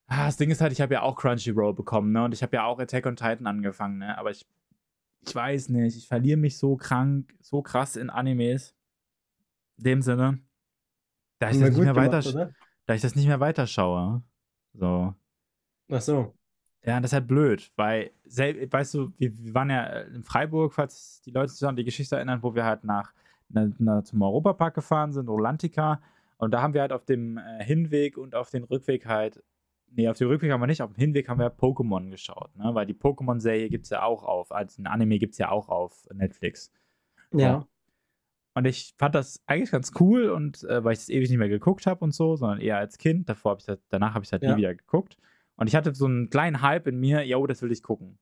Speaker 1: ah, das Ding ist halt, ich habe ja auch Crunchyroll bekommen, ne? Und ich habe ja auch Attack on Titan angefangen, ne? Aber ich, ich weiß nicht, ich verliere mich so krank, so krass in Animes. In dem Sinne, da ich das nicht mehr
Speaker 2: gemacht,
Speaker 1: weiter, da ich das nicht mehr weiterschaue. So.
Speaker 2: Ach so.
Speaker 1: Ja, das ist halt blöd, weil, weißt du, wir, wir waren ja in Freiburg, falls die Leute sich an die Geschichte erinnern, wo wir halt nach, na, na, zum Europapark gefahren sind, Rolantica. Und da haben wir halt auf dem äh, Hinweg und auf den Rückweg halt, nee, auf dem Rückweg haben wir nicht, auf dem Hinweg haben wir Pokémon geschaut, ne? Weil die Pokémon-Serie gibt es ja auch auf, also ein Anime gibt es ja auch auf Netflix.
Speaker 2: Ja.
Speaker 1: Und ich fand das eigentlich ganz cool und äh, weil ich es ewig nicht mehr geguckt habe und so, sondern eher als Kind. Davor hab ich das, danach habe ich es halt
Speaker 2: Ja.
Speaker 1: nie wieder geguckt. Und ich hatte so einen kleinen Hype in mir, yo, das will ich gucken.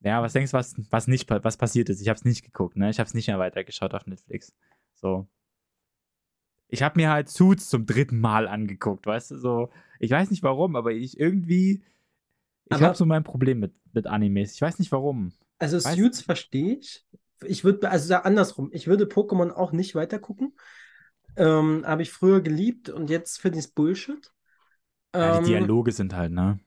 Speaker 1: Ja, was denkst du, was, was nicht was passiert ist? Ich habe es nicht geguckt, ne? Ich habe es nicht mehr weitergeschaut auf Netflix. So. Ich habe mir halt Suits zum dritten Mal angeguckt, weißt du, so. Ich weiß nicht warum, aber ich irgendwie. Ich habe so mein Problem mit, mit Animes. Ich weiß nicht warum.
Speaker 2: Also
Speaker 1: Weiß-
Speaker 2: Suits verstehe ich. Ich würde, also andersrum, ich würde Pokémon auch nicht weitergucken. Ähm, habe ich früher geliebt und jetzt finde ich es Bullshit.
Speaker 1: Ja, die
Speaker 2: Ähm,
Speaker 1: Dialoge sind halt, ne?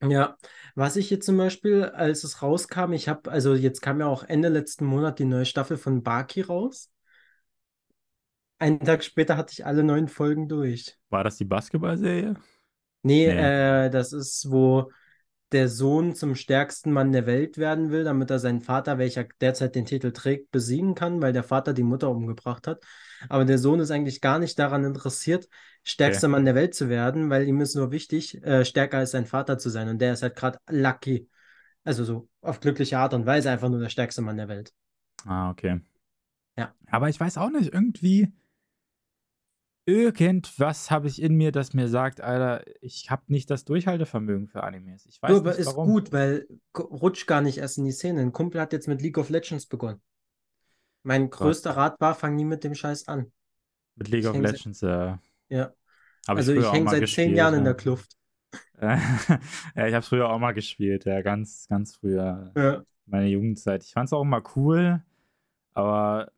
Speaker 2: Ja, was ich jetzt zum Beispiel, als es rauskam, ich habe, also jetzt kam ja auch Ende letzten Monat die neue Staffel von Baki raus. Einen Tag später hatte ich alle neun Folgen durch.
Speaker 1: War das die Basketballserie?
Speaker 2: Nee,
Speaker 1: Nee.
Speaker 2: äh, das ist, wo der Sohn zum stärksten Mann der Welt werden will, damit er seinen Vater, welcher derzeit den Titel trägt, besiegen kann, weil der Vater die Mutter umgebracht hat. Aber der Sohn ist eigentlich gar nicht daran interessiert, stärkster
Speaker 1: Okay.
Speaker 2: Mann der Welt zu werden, weil ihm ist nur wichtig, äh, stärker als sein Vater zu sein. Und der ist halt gerade lucky. Also so auf glückliche Art und Weise einfach nur der stärkste Mann der Welt.
Speaker 1: Ah, okay.
Speaker 2: Ja.
Speaker 1: Aber ich weiß auch nicht, irgendwie. Irgendwas habe ich in mir, das mir sagt, Alter, ich habe nicht das Durchhaltevermögen für Animes. Ich weiß
Speaker 2: Du, aber
Speaker 1: nicht
Speaker 2: ist
Speaker 1: warum.
Speaker 2: gut, weil g- rutsch gar nicht erst in die Szene. Ein Kumpel hat jetzt mit League of Legends begonnen. Mein größter Rat war, fang nie mit dem Scheiß an.
Speaker 1: Mit League
Speaker 2: Ich
Speaker 1: of Legends,
Speaker 2: Ja.
Speaker 1: ich
Speaker 2: Also ich
Speaker 1: auch
Speaker 2: hänge seit
Speaker 1: gespielt.
Speaker 2: zehn Jahren in
Speaker 1: ja.
Speaker 2: der Kluft.
Speaker 1: ja, ich habe früher auch mal gespielt, ja, ganz, ganz früher.
Speaker 2: Ja.
Speaker 1: Meine Jugendzeit. Ich fand es auch immer cool, aber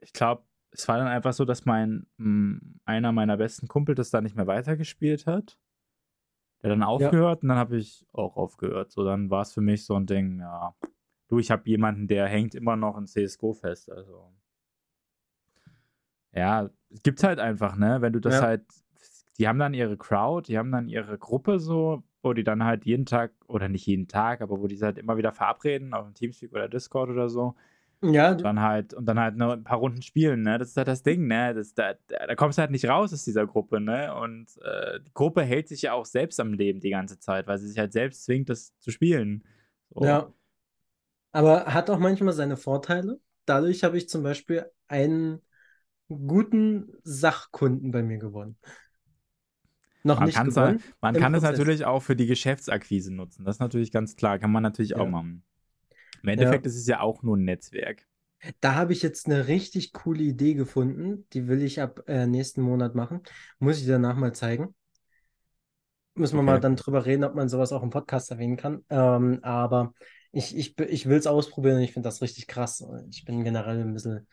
Speaker 1: ich glaube, es war dann einfach so, dass mein mh, einer meiner besten Kumpel das dann nicht mehr weitergespielt hat. Der dann aufgehört und dann habe ich auch aufgehört. So, dann war es für mich so ein Ding, ja. Du, ich habe jemanden, der hängt immer noch in CSGO fest. Also. Ja, es gibt's halt einfach, ne? Wenn du das
Speaker 2: Ja.
Speaker 1: halt. Die haben dann ihre Crowd, die haben dann ihre Gruppe so, wo die dann halt jeden Tag, oder nicht jeden Tag, aber wo die halt immer wieder verabreden, auf dem Teamspeak oder Discord oder so.
Speaker 2: Ja, du,
Speaker 1: Dann halt, und dann halt nur ein paar Runden spielen, ne? Das ist halt das Ding, ne? Das, da, da kommst du halt nicht raus aus dieser Gruppe, ne? Und äh, die Gruppe hält sich ja auch selbst am Leben die ganze Zeit, weil sie sich halt selbst zwingt, das zu spielen. So.
Speaker 2: ja. Aber hat auch manchmal seine Vorteile. Dadurch habe ich zum Beispiel einen guten Sachkunden bei mir gewonnen. Noch
Speaker 1: Man
Speaker 2: nicht gewonnen.
Speaker 1: man
Speaker 2: im
Speaker 1: kann es
Speaker 2: Prozess.
Speaker 1: natürlich auch für die Geschäftsakquise nutzen. Das ist natürlich ganz klar. Kann man natürlich auch
Speaker 2: Ja.
Speaker 1: machen. Im Endeffekt ist es ja auch nur ein Netzwerk.
Speaker 2: Da habe ich jetzt eine richtig coole Idee gefunden. Die will ich ab äh, nächsten Monat machen. Muss ich dir danach mal zeigen. Müssen wir mal dann drüber reden, ob man sowas auch im Podcast erwähnen kann. Ähm, aber ich, ich, ich will es ausprobieren und ich finde das richtig krass. Ich bin generell ein bisschen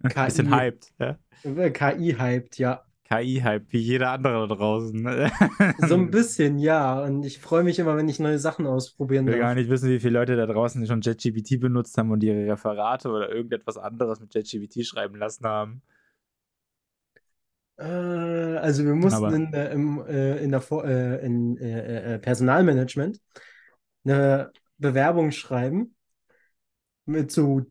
Speaker 1: Ein bisschen
Speaker 2: KI,
Speaker 1: hyped, ja?
Speaker 2: äh, KI-hyped, ja.
Speaker 1: KI-Hype, wie jeder andere da draußen. ne?
Speaker 2: So ein bisschen, ja. Und ich freue mich immer, wenn ich neue Sachen ausprobieren
Speaker 1: Ich will gar
Speaker 2: darf.
Speaker 1: nicht wissen, wie viele Leute da draußen schon JetGPT benutzt haben und ihre Referate oder irgendetwas anderes mit JetGPT schreiben lassen haben.
Speaker 2: Äh, also wir mussten
Speaker 1: Aber
Speaker 2: in, der- im, äh, in der Vor äh, in, äh, äh, Personalmanagement eine Bewerbung schreiben mit so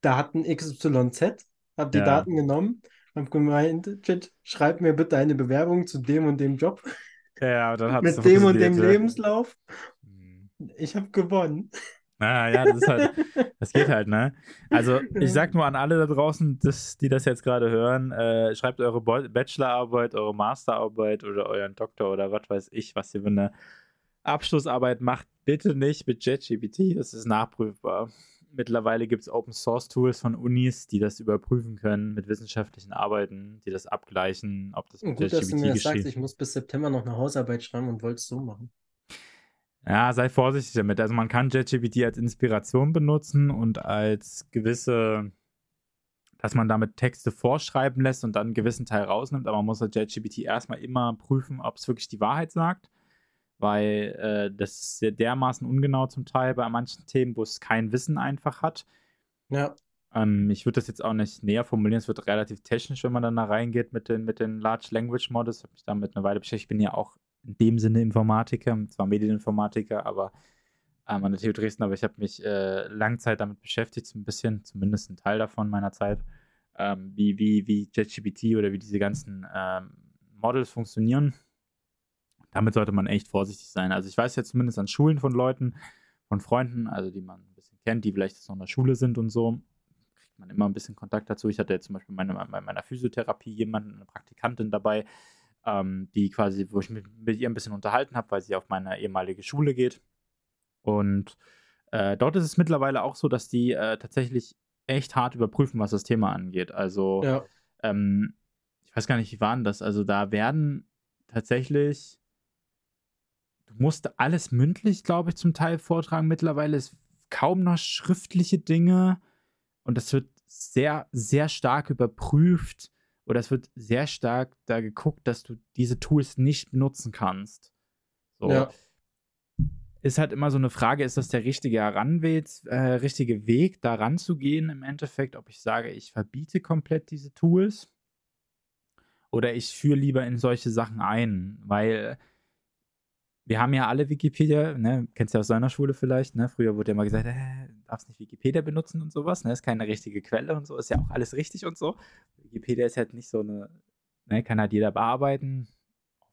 Speaker 2: Daten XYZ, habe die
Speaker 1: ja,
Speaker 2: Daten genommen, habe gemeint, Chat, schreib mir bitte eine Bewerbung zu dem und dem Job
Speaker 1: ja, dann hat es
Speaker 2: mit dem und dem
Speaker 1: Ja.
Speaker 2: Lebenslauf. Ich habe gewonnen.
Speaker 1: Ah, ja, das ist halt, das geht halt, ne? Also, ich sag nur an alle da draußen, das, die das jetzt gerade hören, äh, schreibt eure Bo- Bachelorarbeit, eure Masterarbeit oder euren Doktor oder was weiß ich, was ihr für eine Abschlussarbeit macht, bitte nicht mit JetGPT, das ist nachprüfbar. Mittlerweile gibt es Open Source Tools von Unis, die das überprüfen können mit wissenschaftlichen Arbeiten, die das abgleichen, ob das mit
Speaker 2: Gut, dass du mir das sagst, ich muss bis September noch eine Hausarbeit schreiben und wollte es so machen.
Speaker 1: Ja, sei vorsichtig damit. Also man kann JetGPT als Inspiration benutzen und als gewisse, dass man damit Texte vorschreiben lässt und dann einen gewissen Teil rausnimmt, aber man muss halt JetGPT erstmal immer prüfen, ob es wirklich die Wahrheit sagt, weil äh, das ist sehr dermaßen ungenau zum Teil bei manchen Themen, wo es kein Wissen einfach hat.
Speaker 2: Ja,
Speaker 1: Ähm, ich würde das jetzt auch nicht näher formulieren, es wird relativ technisch, wenn man dann da reingeht mit den, mit den Large Language Models. Ich habe mich damit eine Weile beschäftigt. Ich bin ja auch in dem Sinne Informatiker, zwar Medieninformatiker, aber ähm, an der TU Dresden, aber ich habe mich äh, lange Zeit damit beschäftigt, so ein bisschen, zumindest ein Teil davon meiner Zeit, ähm, wie, wie, wie JetGPT oder wie diese ganzen ähm, Models funktionieren. Damit sollte man echt vorsichtig sein. Also ich weiß ja zumindest an Schulen von Leuten, von Freunden, also die man ein bisschen kennt, die vielleicht jetzt noch in der Schule sind und so, kriegt man immer ein bisschen Kontakt dazu. Ich hatte jetzt zum Beispiel meine, bei meiner Physiotherapie jemanden, eine Praktikantin dabei, ähm, die quasi, wo ich mich mit ihr ein bisschen unterhalten habe, weil sie auf meine ehemalige Schule geht. Und äh, dort ist es mittlerweile auch so, dass die äh, tatsächlich echt hart überprüfen, was das Thema angeht. Also,
Speaker 2: ja.
Speaker 1: ähm, ich weiß gar nicht, wie war denn das? Also, da werden tatsächlich, du musst alles mündlich, glaube ich, zum Teil vortragen. Mittlerweile ist kaum noch schriftliche Dinge und das wird sehr, sehr stark überprüft oder es wird sehr stark da geguckt, dass du diese Tools nicht benutzen kannst. So.
Speaker 2: Ja.
Speaker 1: Ist halt immer so eine Frage, ist das der richtige Heranweg, äh, richtige Weg, da ranzugehen im Endeffekt, ob ich sage, ich verbiete komplett diese Tools oder ich führe lieber in solche Sachen ein, weil wir haben ja alle Wikipedia, ne, kennst du ja aus deiner Schule vielleicht, ne, früher wurde ja mal gesagt, äh, du darfst nicht Wikipedia benutzen und sowas, ne, ist keine richtige Quelle und so, ist ja auch alles richtig und so. Wikipedia ist halt nicht so eine, ne, kann halt jeder bearbeiten.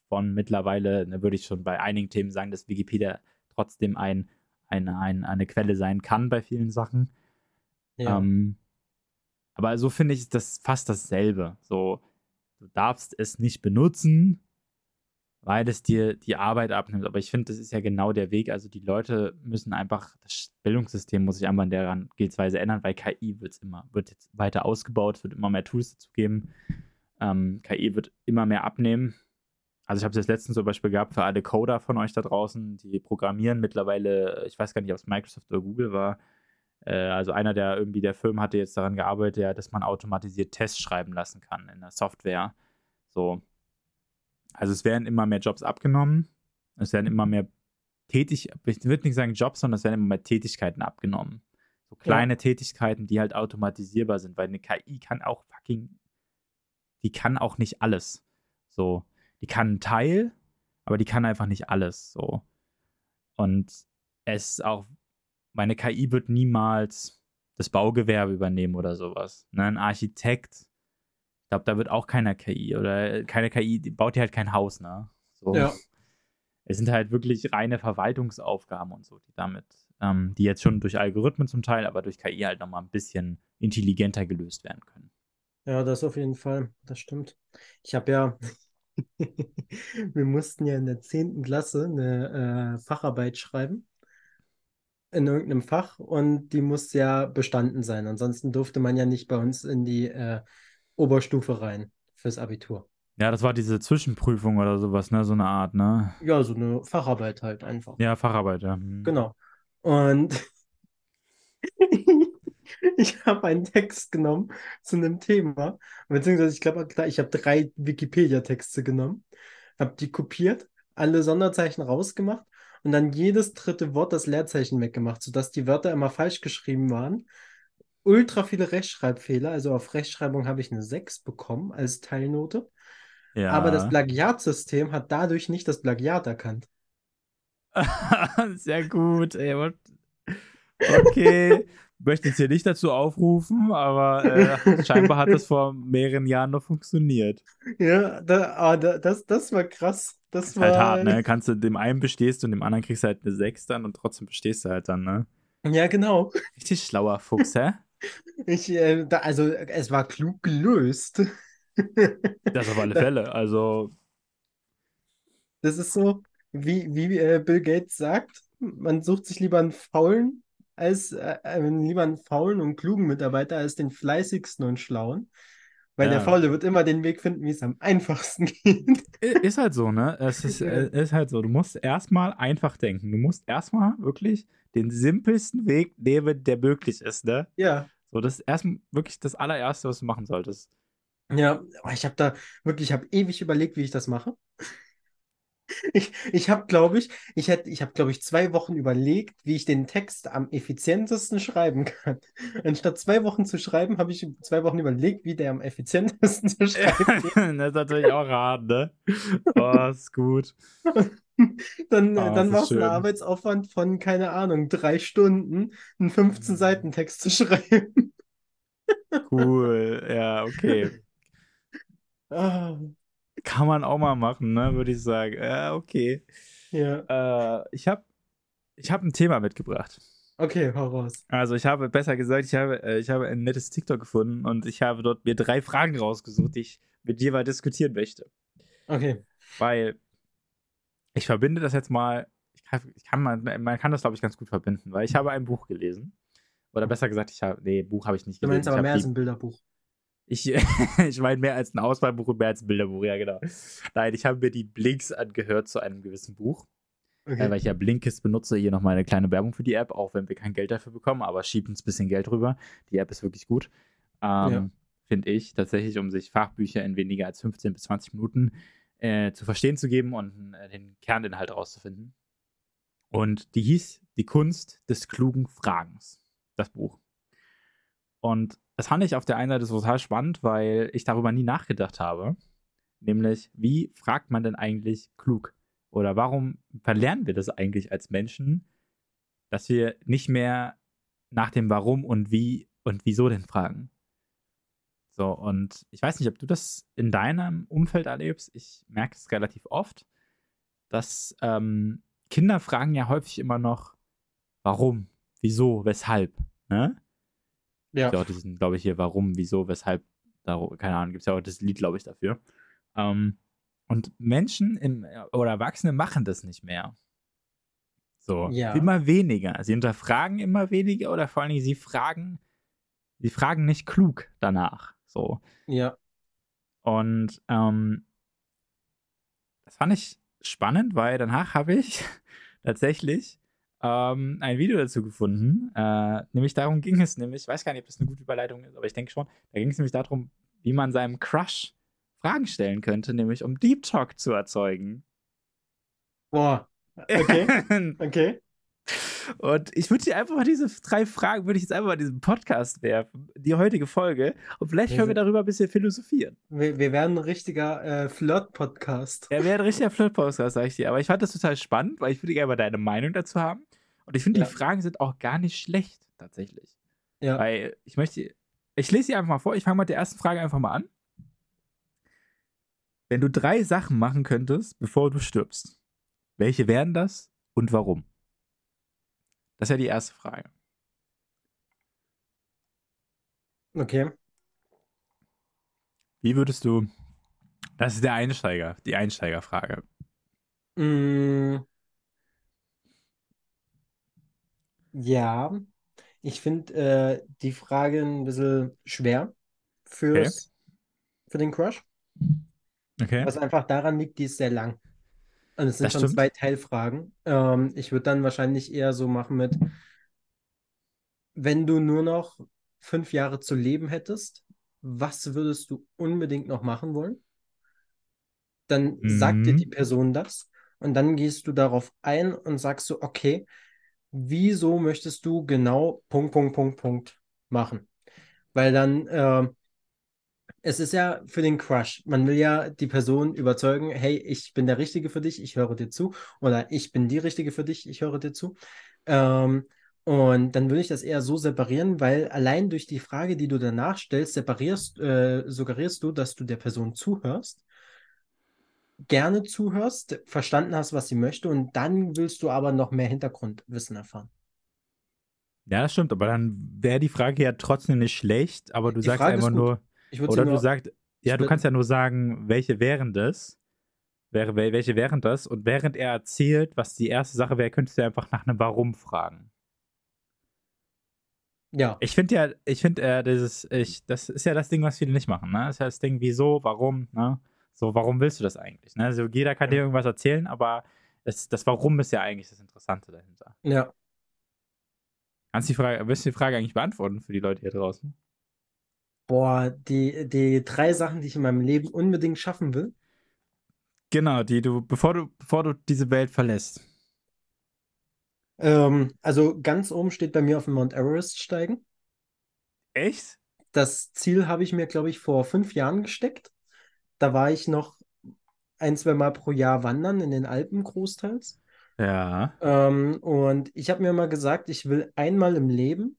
Speaker 1: Von mittlerweile, ne, würde ich schon bei einigen Themen sagen, dass Wikipedia trotzdem ein, eine, ein, eine Quelle sein kann bei vielen Sachen.
Speaker 2: Ja.
Speaker 1: Ähm, aber so finde ich das fast dasselbe. So, du darfst es nicht benutzen, weil es dir die Arbeit abnimmt. Aber ich finde, das ist ja genau der Weg. Also die Leute müssen einfach, das Bildungssystem muss sich einfach in der Herangehensweise ändern, weil KI wird's immer, wird jetzt weiter ausgebaut, wird immer mehr Tools dazu geben. Ähm, KI wird immer mehr abnehmen. Also ich habe es jetzt letztens zum Beispiel gehabt für alle Coder von euch da draußen, die programmieren mittlerweile, ich weiß gar nicht, ob es Microsoft oder Google war, äh, also einer der irgendwie der Firmen hatte jetzt daran gearbeitet, ja, dass man automatisiert Tests schreiben lassen kann in der Software. So. Also es werden immer mehr Jobs abgenommen. Es werden immer mehr tätig, ich würde nicht sagen Jobs, sondern es werden immer mehr Tätigkeiten abgenommen. So kleine Tätigkeiten, die halt automatisierbar sind, weil eine KI kann auch fucking, die kann auch nicht alles. So, die kann einen Teil, aber die kann einfach nicht alles. So. Und es auch, meine KI wird niemals das Baugewerbe übernehmen oder sowas. Ne? Ein Architekt, glaube, da wird auch keiner KI oder keine KI, die baut dir halt kein Haus, ne? So.
Speaker 2: Ja.
Speaker 1: Es sind halt wirklich reine Verwaltungsaufgaben und so, die damit, ähm, die jetzt schon durch Algorithmen zum Teil, aber durch KI halt nochmal ein bisschen intelligenter gelöst werden können.
Speaker 2: Ja, das auf jeden Fall. Das stimmt. Ich habe ja, wir mussten ja in der 10. Klasse eine äh, Facharbeit schreiben. in irgendeinem Fach und die muss ja bestanden sein. Ansonsten durfte man ja nicht bei uns in die äh, Oberstufe rein fürs Abitur.
Speaker 1: Ja, das war diese Zwischenprüfung oder sowas, ne? So eine Art, ne?
Speaker 2: Ja, so eine Facharbeit halt einfach.
Speaker 1: Ja, Facharbeit, ja. Hm.
Speaker 2: Genau. Und ich habe einen Text genommen zu einem Thema, beziehungsweise ich glaube, ich habe drei Wikipedia-Texte genommen, habe die kopiert, alle Sonderzeichen rausgemacht und dann jedes dritte Wort das Leerzeichen weggemacht, sodass die Wörter immer falsch geschrieben waren. Ultra viele Rechtschreibfehler, also auf Rechtschreibung habe ich eine 6 bekommen als Teilnote.
Speaker 1: Ja.
Speaker 2: Aber das Plagiatsystem hat dadurch nicht das Plagiat erkannt.
Speaker 1: Sehr gut, ey. Okay. Möchte jetzt hier nicht dazu aufrufen, aber äh, scheinbar hat das vor mehreren Jahren noch funktioniert.
Speaker 2: Ja, da, ah, da, das, das war krass. Das
Speaker 1: ist
Speaker 2: war
Speaker 1: halt hart, ne? Kannst du dem einen bestehst und dem anderen kriegst du halt eine 6 dann und trotzdem bestehst du halt dann, ne?
Speaker 2: Ja, genau.
Speaker 1: Richtig schlauer Fuchs, hä?
Speaker 2: Ich, äh, da, also, es war klug gelöst.
Speaker 1: Das auf alle Fälle. Also,
Speaker 2: Das ist so, wie, wie äh, Bill Gates sagt, man sucht sich lieber einen faulen als äh, äh, lieber einen faulen und klugen Mitarbeiter als den fleißigsten und schlauen. Weil der
Speaker 1: Ja.
Speaker 2: Faule wird immer den Weg finden, wie es am einfachsten geht.
Speaker 1: ist halt so, ne? Es ist, äh, ist halt so. Du musst erstmal einfach denken. Du musst erstmal wirklich den simpelsten Weg nehmen, der möglich ist, ne?
Speaker 2: Ja.
Speaker 1: So, das ist erstmal wirklich das allererste, was du machen solltest.
Speaker 2: Ja, oh, ich habe da wirklich, ich habe ewig überlegt, wie ich das mache. Ich, ich habe, glaube ich, ich hätte, ich habe, glaube ich, zwei Wochen überlegt, wie ich den Text am effizientesten schreiben kann. Anstatt zwei Wochen zu schreiben, habe ich zwei Wochen überlegt, wie der am effizientesten zu schreiben geht.
Speaker 1: das ist natürlich auch hart, ne? Oh, ist gut.
Speaker 2: Dann,
Speaker 1: Ah,
Speaker 2: dann war es ein. Arbeitsaufwand von, keine Ahnung, drei Stunden, einen
Speaker 1: Mhm.
Speaker 2: 15-Seiten-Text zu schreiben.
Speaker 1: Cool. Ja, okay.
Speaker 2: Ah,
Speaker 1: Kann man auch mal machen, ne? Würde ich sagen. Ja, okay.
Speaker 2: ja,
Speaker 1: Äh, ich habe ich hab ein Thema mitgebracht.
Speaker 2: okay, hau raus.
Speaker 1: Also ich habe, besser gesagt, ich habe, äh, ich habe ein nettes TikTok gefunden und ich habe dort mir drei Fragen rausgesucht, die ich mit dir mal diskutieren möchte.
Speaker 2: Okay,
Speaker 1: Weil ich verbinde das jetzt mal, ich kann, ich kann man, man kann das, glaube ich, ganz gut verbinden, weil ich habe ein Buch gelesen. Oder besser gesagt, ich habe, nee, Buch habe ich nicht
Speaker 2: du
Speaker 1: gelesen.
Speaker 2: meinst aber
Speaker 1: ich
Speaker 2: mehr als ein Bilderbuch.
Speaker 1: ich, ich meine mehr als ein Auswahlbuch und mehr als ein Bilderbuch, ja genau. Nein, ich habe mir die Blinks angehört zu einem gewissen Buch.
Speaker 2: Okay.
Speaker 1: Äh, weil ich ja Blinkist benutze, hier nochmal eine kleine Werbung für die App, auch wenn wir kein Geld dafür bekommen, aber schiebt uns ein bisschen Geld rüber. Die App ist wirklich gut. Ähm,
Speaker 2: Ja.
Speaker 1: Finde ich tatsächlich, um sich Fachbücher in weniger als 15 bis 20 Minuten äh, zu verstehen zu geben und äh, den Kerninhalt rauszufinden. Und die hieß Die Kunst des klugen Fragens, das Buch. Und das fand ich auf der einen Seite total spannend, weil ich darüber nie nachgedacht habe. Nämlich, wie fragt man denn eigentlich klug? Oder warum verlernen wir das eigentlich als Menschen, dass wir nicht mehr nach dem Warum und wie und wieso denn fragen? So, und ich weiß nicht, ob du das in deinem Umfeld erlebst. Ich merke es relativ oft, dass ähm, Kinder fragen ja häufig immer noch, warum, wieso, weshalb. Ne?
Speaker 2: Ja.
Speaker 1: Ja, auch diesen, glaube ich, hier, warum, wieso, weshalb, darum, keine Ahnung, gibt es ja auch das Lied, glaube ich, dafür. Ähm, und Menschen im, oder Erwachsene machen das nicht mehr. So,
Speaker 2: Ja.
Speaker 1: immer weniger. Sie hinterfragen immer weniger oder vor allen Dingen, sie fragen, sie fragen nicht klug danach. So.
Speaker 2: Ja.
Speaker 1: Und ähm, das fand ich spannend, weil danach habe ich tatsächlich ähm, ein Video dazu gefunden. Äh, nämlich darum ging es nämlich, ich weiß gar nicht, ob das eine gute Überleitung ist, aber ich denke schon, da ging es nämlich darum, wie man seinem Crush Fragen stellen könnte, nämlich um Deep Talk zu erzeugen.
Speaker 2: Boah. Okay. Okay.
Speaker 1: Und ich würde dir einfach mal diese drei Fragen, würde ich jetzt einfach mal diesen Podcast werfen, die heutige Folge. Und vielleicht
Speaker 2: Wir
Speaker 1: können wir darüber ein bisschen philosophieren.
Speaker 2: Wir, wir werden ein richtiger äh, Flirt-Podcast.
Speaker 1: Er wäre ein richtiger Flirt-Podcast, sag ich dir. Aber ich fand das total spannend, weil ich würde gerne mal deine Meinung dazu haben. Und ich finde,
Speaker 2: Ja.
Speaker 1: die Fragen sind auch gar nicht schlecht, tatsächlich.
Speaker 2: Ja.
Speaker 1: Weil ich möchte, ich lese sie einfach mal vor. Ich fange mit der ersten Frage einfach mal an. Wenn du drei Sachen machen könntest, bevor du stirbst, welche wären das und warum? Das ist ja die erste Frage.
Speaker 2: Okay.
Speaker 1: Wie würdest du. Das ist der Einsteiger, die Einsteigerfrage.
Speaker 2: Mm. Ja, ich finde äh, die Frage ein bisschen schwer
Speaker 1: Okay,
Speaker 2: fürs, für den Crush,
Speaker 1: okay.
Speaker 2: was einfach daran liegt, die ist sehr lang. Und es sind
Speaker 1: Das
Speaker 2: schon
Speaker 1: stimmt.
Speaker 2: zwei Teilfragen. Ähm, ich würde dann wahrscheinlich eher so machen mit, wenn du nur noch fünf Jahre zu leben hättest, was würdest du unbedingt noch machen wollen? Dann sagt dir die
Speaker 1: Mhm.
Speaker 2: Person das und dann gehst du darauf ein und sagst so, okay, wieso möchtest du genau Punkt, Punkt, Punkt, Punkt machen? Weil dann, äh, es ist ja für den Crush. Man will ja die Person überzeugen, hey, ich bin der Richtige für dich, ich höre dir zu. Oder ich bin die Richtige für dich, ich höre dir zu. Ähm, und dann würde ich das eher so separieren, weil allein durch die Frage, die du danach stellst, separierst, äh, suggerierst du, dass du der Person zuhörst, gerne zuhörst, verstanden hast, was sie möchte, und dann willst du aber noch mehr Hintergrundwissen erfahren.
Speaker 1: Ja, das stimmt, aber dann wäre die Frage ja trotzdem nicht schlecht, aber du
Speaker 2: Die
Speaker 1: sagst
Speaker 2: Frage
Speaker 1: einfach nur, oder du sagst, ja, du kannst ja nur sagen, welche wären das, wäre, wel- welche wären das, und während er erzählt, was die erste Sache wäre, könntest du einfach nach einem Warum fragen.
Speaker 2: Ja,
Speaker 1: Ich finde ja, ich finde, äh, dieses, ich, das ist ja das Ding, was viele nicht machen, ne? Das ist ja das Ding, wieso, warum, ne? So, warum willst du das eigentlich? Ne? Also jeder kann dir irgendwas erzählen, aber es, das Warum ist ja eigentlich das Interessante dahinter.
Speaker 2: ja.
Speaker 1: Kannst du die Frage, willst du die Frage eigentlich beantworten für die Leute hier draußen?
Speaker 2: Boah, die, die drei Sachen, die ich in meinem Leben unbedingt schaffen will.
Speaker 1: Genau, die du, bevor du, bevor du diese Welt verlässt.
Speaker 2: Ähm, also ganz oben steht bei mir auf dem Mount Everest steigen.
Speaker 1: Echt?
Speaker 2: Das Ziel habe ich mir, glaube ich, vor fünf Jahren gesteckt. Da war ich noch ein, zwei Mal pro Jahr wandern in den Alpen großteils.
Speaker 1: Ja.
Speaker 2: Ähm, und ich habe mir mal gesagt, ich will einmal im Leben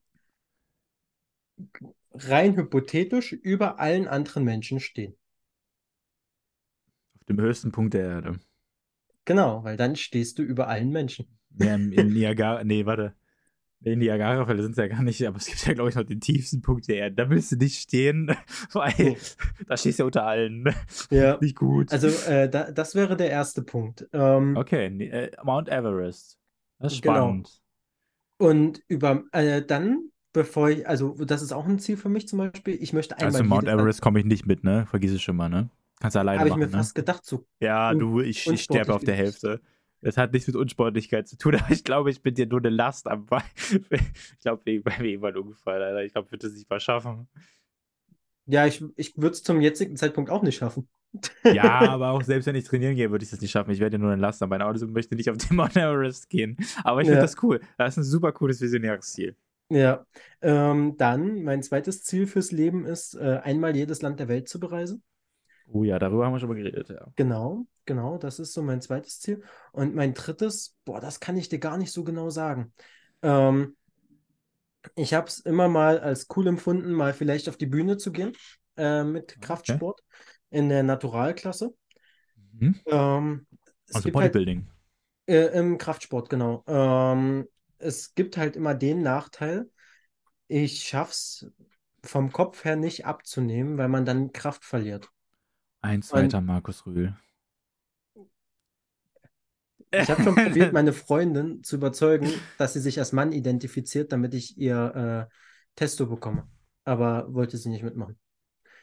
Speaker 2: rein hypothetisch über allen anderen Menschen stehen.
Speaker 1: Auf dem höchsten Punkt der Erde.
Speaker 2: Genau, weil dann stehst du über allen Menschen.
Speaker 1: Ja, in Niagara, nee, warte. In Niagara-Fälle sind es ja gar nicht, aber es gibt ja, glaube ich, noch den tiefsten Punkt der Erde. Da willst du nicht stehen, weil
Speaker 2: Nee.
Speaker 1: da stehst du ja unter allen.
Speaker 2: Ja.
Speaker 1: Nicht gut.
Speaker 2: Also äh, da, das wäre der erste Punkt. Ähm,
Speaker 1: Okay, äh, Mount Everest. Das ist
Speaker 2: Genau.
Speaker 1: spannend.
Speaker 2: Und über äh, dann, bevor ich, also das ist auch ein Ziel für mich zum Beispiel, ich möchte einmal
Speaker 1: Also Mount Everest komme ich nicht mit, ne? Vergiss es schon mal, ne? Kannst du alleine
Speaker 2: habe ich
Speaker 1: machen,
Speaker 2: mir
Speaker 1: ne?
Speaker 2: fast gedacht, so
Speaker 1: Ja, du, ich, ich sterbe auf der Hälfte. Das hat nichts mit Unsportlichkeit zu tun, aber ich glaube, ich bin dir nur eine Last am Bein. Ich glaube, wegen bei mir ein Unfall, Alter. Ich glaube, ich würde es nicht mal schaffen.
Speaker 2: ja, ich, ich würde es zum jetzigen Zeitpunkt auch nicht schaffen.
Speaker 1: Ja, aber auch selbst wenn ich trainieren gehe, würde ich das nicht schaffen. Ich werde ja nur eine Last am Bein, aber ich möchte nicht auf den Mount Everest gehen. Aber ich finde
Speaker 2: Ja.
Speaker 1: das cool. Das ist ein super cooles visionäres Ziel.
Speaker 2: Ja, ähm, dann mein zweites Ziel fürs Leben ist, äh, einmal jedes Land der Welt zu bereisen.
Speaker 1: Oh ja, darüber haben wir schon mal geredet, ja.
Speaker 2: Genau, genau, das ist so mein zweites Ziel. Und mein drittes, boah, das kann ich dir gar nicht so genau sagen. Ähm, ich habe es immer mal als cool empfunden, mal vielleicht auf die Bühne zu gehen äh, mit Kraftsport in der Naturalklasse.
Speaker 1: Mhm.
Speaker 2: Ähm,
Speaker 1: Also
Speaker 2: halt,
Speaker 1: Bodybuilding.
Speaker 2: äh, im Kraftsport, genau. Ähm, es gibt halt immer den Nachteil, ich schaff's vom Kopf her nicht abzunehmen, weil man dann Kraft verliert.
Speaker 1: Ein zweiter Markus Rühl.
Speaker 2: Ich habe schon probiert, meine Freundin zu überzeugen, dass sie sich als Mann identifiziert, damit ich ihr äh, Testo bekomme. Aber wollte sie nicht mitmachen.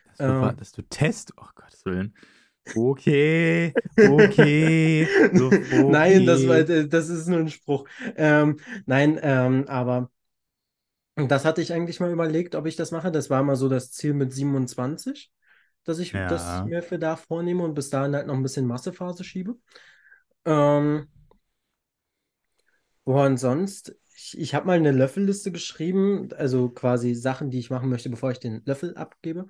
Speaker 1: Dass du,
Speaker 2: Ähm.
Speaker 1: dass du Test. Oh Gottes Willen. Okay, okay. So, okay.
Speaker 2: Nein, das war, äh, das ist nur ein Spruch. Ähm, nein, ähm, aber das hatte ich eigentlich mal überlegt, ob ich das mache. Das war mal so das Ziel mit 27, dass ich
Speaker 1: Ja.
Speaker 2: das mir für da vornehme und bis dahin halt noch ein bisschen Massephase schiebe. Ähm, boah, und sonst, ich, ich habe mal eine Löffelliste geschrieben, also quasi Sachen, die ich machen möchte, bevor ich den Löffel abgebe.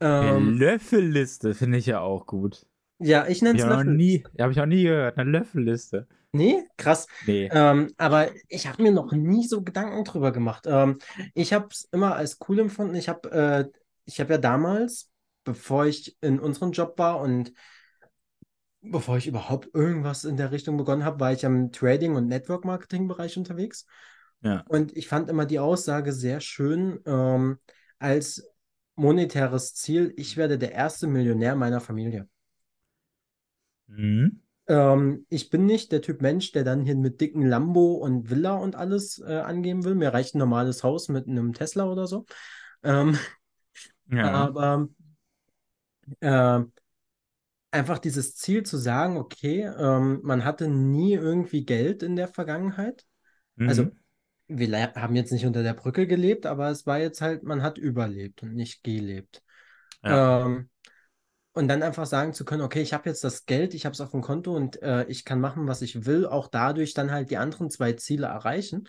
Speaker 2: Ähm,
Speaker 1: Löffelliste finde ich ja auch gut.
Speaker 2: ja, ich nenne es
Speaker 1: habe noch
Speaker 2: Löffel.
Speaker 1: nie, habe ich noch nie gehört. Eine Löffelliste.
Speaker 2: Nee, krass.
Speaker 1: Nee.
Speaker 2: Ähm, aber ich habe mir noch nie so Gedanken drüber gemacht. Ähm, ich habe es immer als cool empfunden. Ich habe äh, ich hab ja damals, bevor ich in unserem Job war und bevor ich überhaupt irgendwas in der Richtung begonnen habe, war ich am Trading- und Network-Marketing-Bereich unterwegs.
Speaker 1: Ja.
Speaker 2: Und ich fand immer die Aussage sehr schön ähm, als monetäres Ziel, ich werde der erste Millionär meiner Familie.
Speaker 1: Mhm.
Speaker 2: Ähm, ich bin nicht der Typ Mensch, der dann hier mit dicken Lambo und Villa und alles äh, angeben will. Mir reicht ein normales Haus mit einem Tesla oder so. Ähm,
Speaker 1: Ja.
Speaker 2: aber äh, einfach dieses Ziel zu sagen, okay, ähm, man hatte nie irgendwie Geld in der Vergangenheit. Also
Speaker 1: Mhm.
Speaker 2: Wir haben jetzt nicht unter der Brücke gelebt, aber es war jetzt halt, man hat überlebt und nicht gelebt.
Speaker 1: Ja.
Speaker 2: Ähm, und dann einfach sagen zu können, okay, ich habe jetzt das Geld, ich habe es auf dem Konto und äh, ich kann machen, was ich will, auch dadurch dann halt die anderen zwei Ziele erreichen.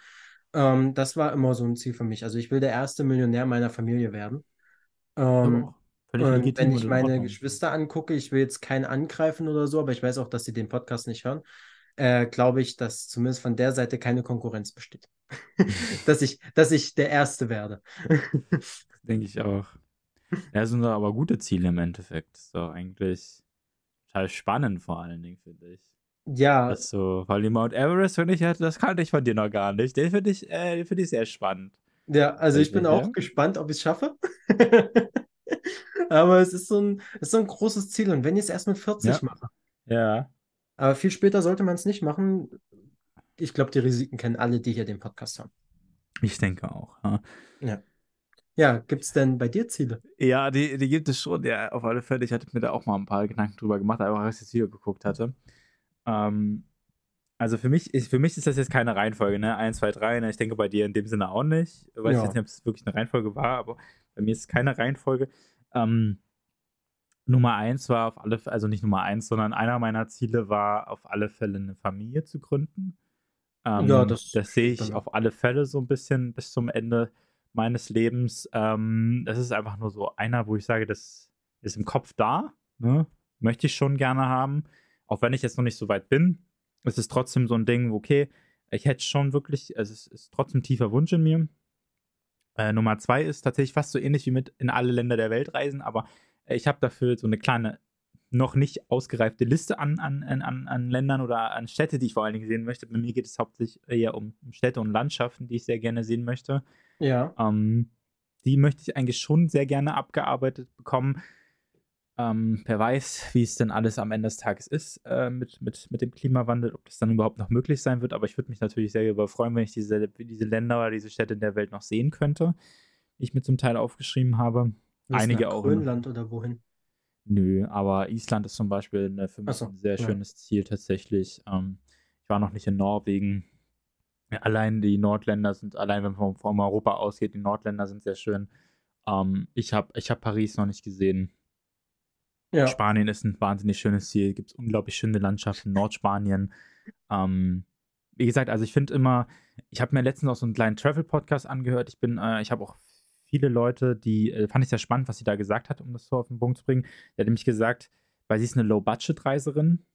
Speaker 2: Ähm, das war immer so ein Ziel für mich. Also ich will der erste Millionär meiner Familie werden. Ähm,
Speaker 1: völlig
Speaker 2: und wenn ich
Speaker 1: in
Speaker 2: meine. Geschwister angucke, ich will jetzt keinen angreifen oder so, aber ich weiß auch, dass sie den Podcast nicht hören, äh, glaube ich, dass zumindest von der Seite keine Konkurrenz besteht. Dass ich, dass ich der Erste werde.
Speaker 1: Denke ich auch. Ja, sind doch aber gute Ziele im Endeffekt. Doch eigentlich total spannend vor allen Dingen, finde ich.
Speaker 2: Ja,
Speaker 1: Das so, weil die Mount Everest, finde ich, das kannte ich von dir noch gar nicht. Den finde ich, äh, den finde ich sehr spannend.
Speaker 2: ja, also ich bin
Speaker 1: Tatsächlich,
Speaker 2: auch
Speaker 1: ja.
Speaker 2: gespannt, ob ich es schaffe. Aber es ist so ein, es ist so ein großes Ziel. Und wenn ich es erst mit 40
Speaker 1: Ja.
Speaker 2: mache,
Speaker 1: Ja.
Speaker 2: Aber viel später sollte man es nicht machen. Ich glaube, die Risiken kennen alle, die hier den Podcast haben.
Speaker 1: Ich denke auch. Ja,
Speaker 2: Ja. Ja, gibt es denn bei dir Ziele?
Speaker 1: ja die, die gibt es schon, ja, auf alle Fälle. Ich hatte mir da auch mal ein paar Gedanken drüber gemacht, einfach als ich das Video geguckt hatte. Ähm, also für mich, ist, für mich ist das jetzt keine Reihenfolge, ne? 1, 2, 3, ne? Ich denke bei dir in dem Sinne auch nicht. Ich weiß
Speaker 2: Ja.
Speaker 1: jetzt nicht, ob es wirklich eine Reihenfolge war, aber bei mir ist es keine Reihenfolge. Ähm, Nummer 1 war auf alle Fälle, also nicht Nummer 1, sondern einer meiner Ziele war auf alle Fälle eine Familie zu gründen. Ähm,
Speaker 2: Ja, das
Speaker 1: das sehe ich auf alle Fälle so ein bisschen bis zum Ende meines Lebens. Ähm, das ist einfach nur so einer, wo ich sage, das ist im Kopf da. Ne? Möchte ich schon gerne haben. Auch wenn ich jetzt noch nicht so weit bin. Es ist trotzdem so ein Ding, wo, okay, ich hätte schon wirklich, also es ist trotzdem ein tiefer Wunsch in mir. Äh, Nummer zwei ist tatsächlich fast so ähnlich wie mit in alle Länder der Welt reisen, aber ich habe dafür so eine kleine, noch nicht ausgereifte Liste an, an, an, an Ländern oder an Städte, die ich vor allen Dingen sehen möchte. Bei mir geht es hauptsächlich eher um Städte und Landschaften, die ich sehr gerne sehen möchte.
Speaker 2: Ja.
Speaker 1: Ähm, die möchte ich eigentlich schon sehr gerne abgearbeitet bekommen. Ähm, wer weiß, wie es denn alles am Ende des Tages ist äh, mit, mit, mit dem Klimawandel, ob das dann überhaupt noch möglich sein wird. Aber ich würde mich natürlich sehr darüber freuen, wenn ich diese, diese Länder oder diese Städte in der Welt noch sehen könnte, die ich mir zum Teil aufgeschrieben habe. Einige auch.
Speaker 2: Grönland oder wohin?
Speaker 1: Nö, aber Island ist zum Beispiel ne, für mich
Speaker 2: so,
Speaker 1: ein sehr
Speaker 2: ja.
Speaker 1: schönes Ziel tatsächlich. Ähm, ich war noch nicht in Norwegen. Allein die Nordländer sind, allein wenn man von Europa ausgeht, die Nordländer sind sehr schön. Ähm, ich habe ich hab Paris noch nicht gesehen.
Speaker 2: Ja.
Speaker 1: Spanien ist ein wahnsinnig schönes Ziel. Gibt es unglaublich schöne Landschaften. Nordspanien. Ähm, wie gesagt, also ich finde immer, ich habe mir letztens auch so einen kleinen Travel-Podcast angehört. Ich bin, äh, ich habe auch viele Leute, die, äh, fand ich sehr spannend, was sie da gesagt hat, um das so auf den Punkt zu bringen. Der hat nämlich gesagt, weil sie ist eine Low-Budget-Reiserin.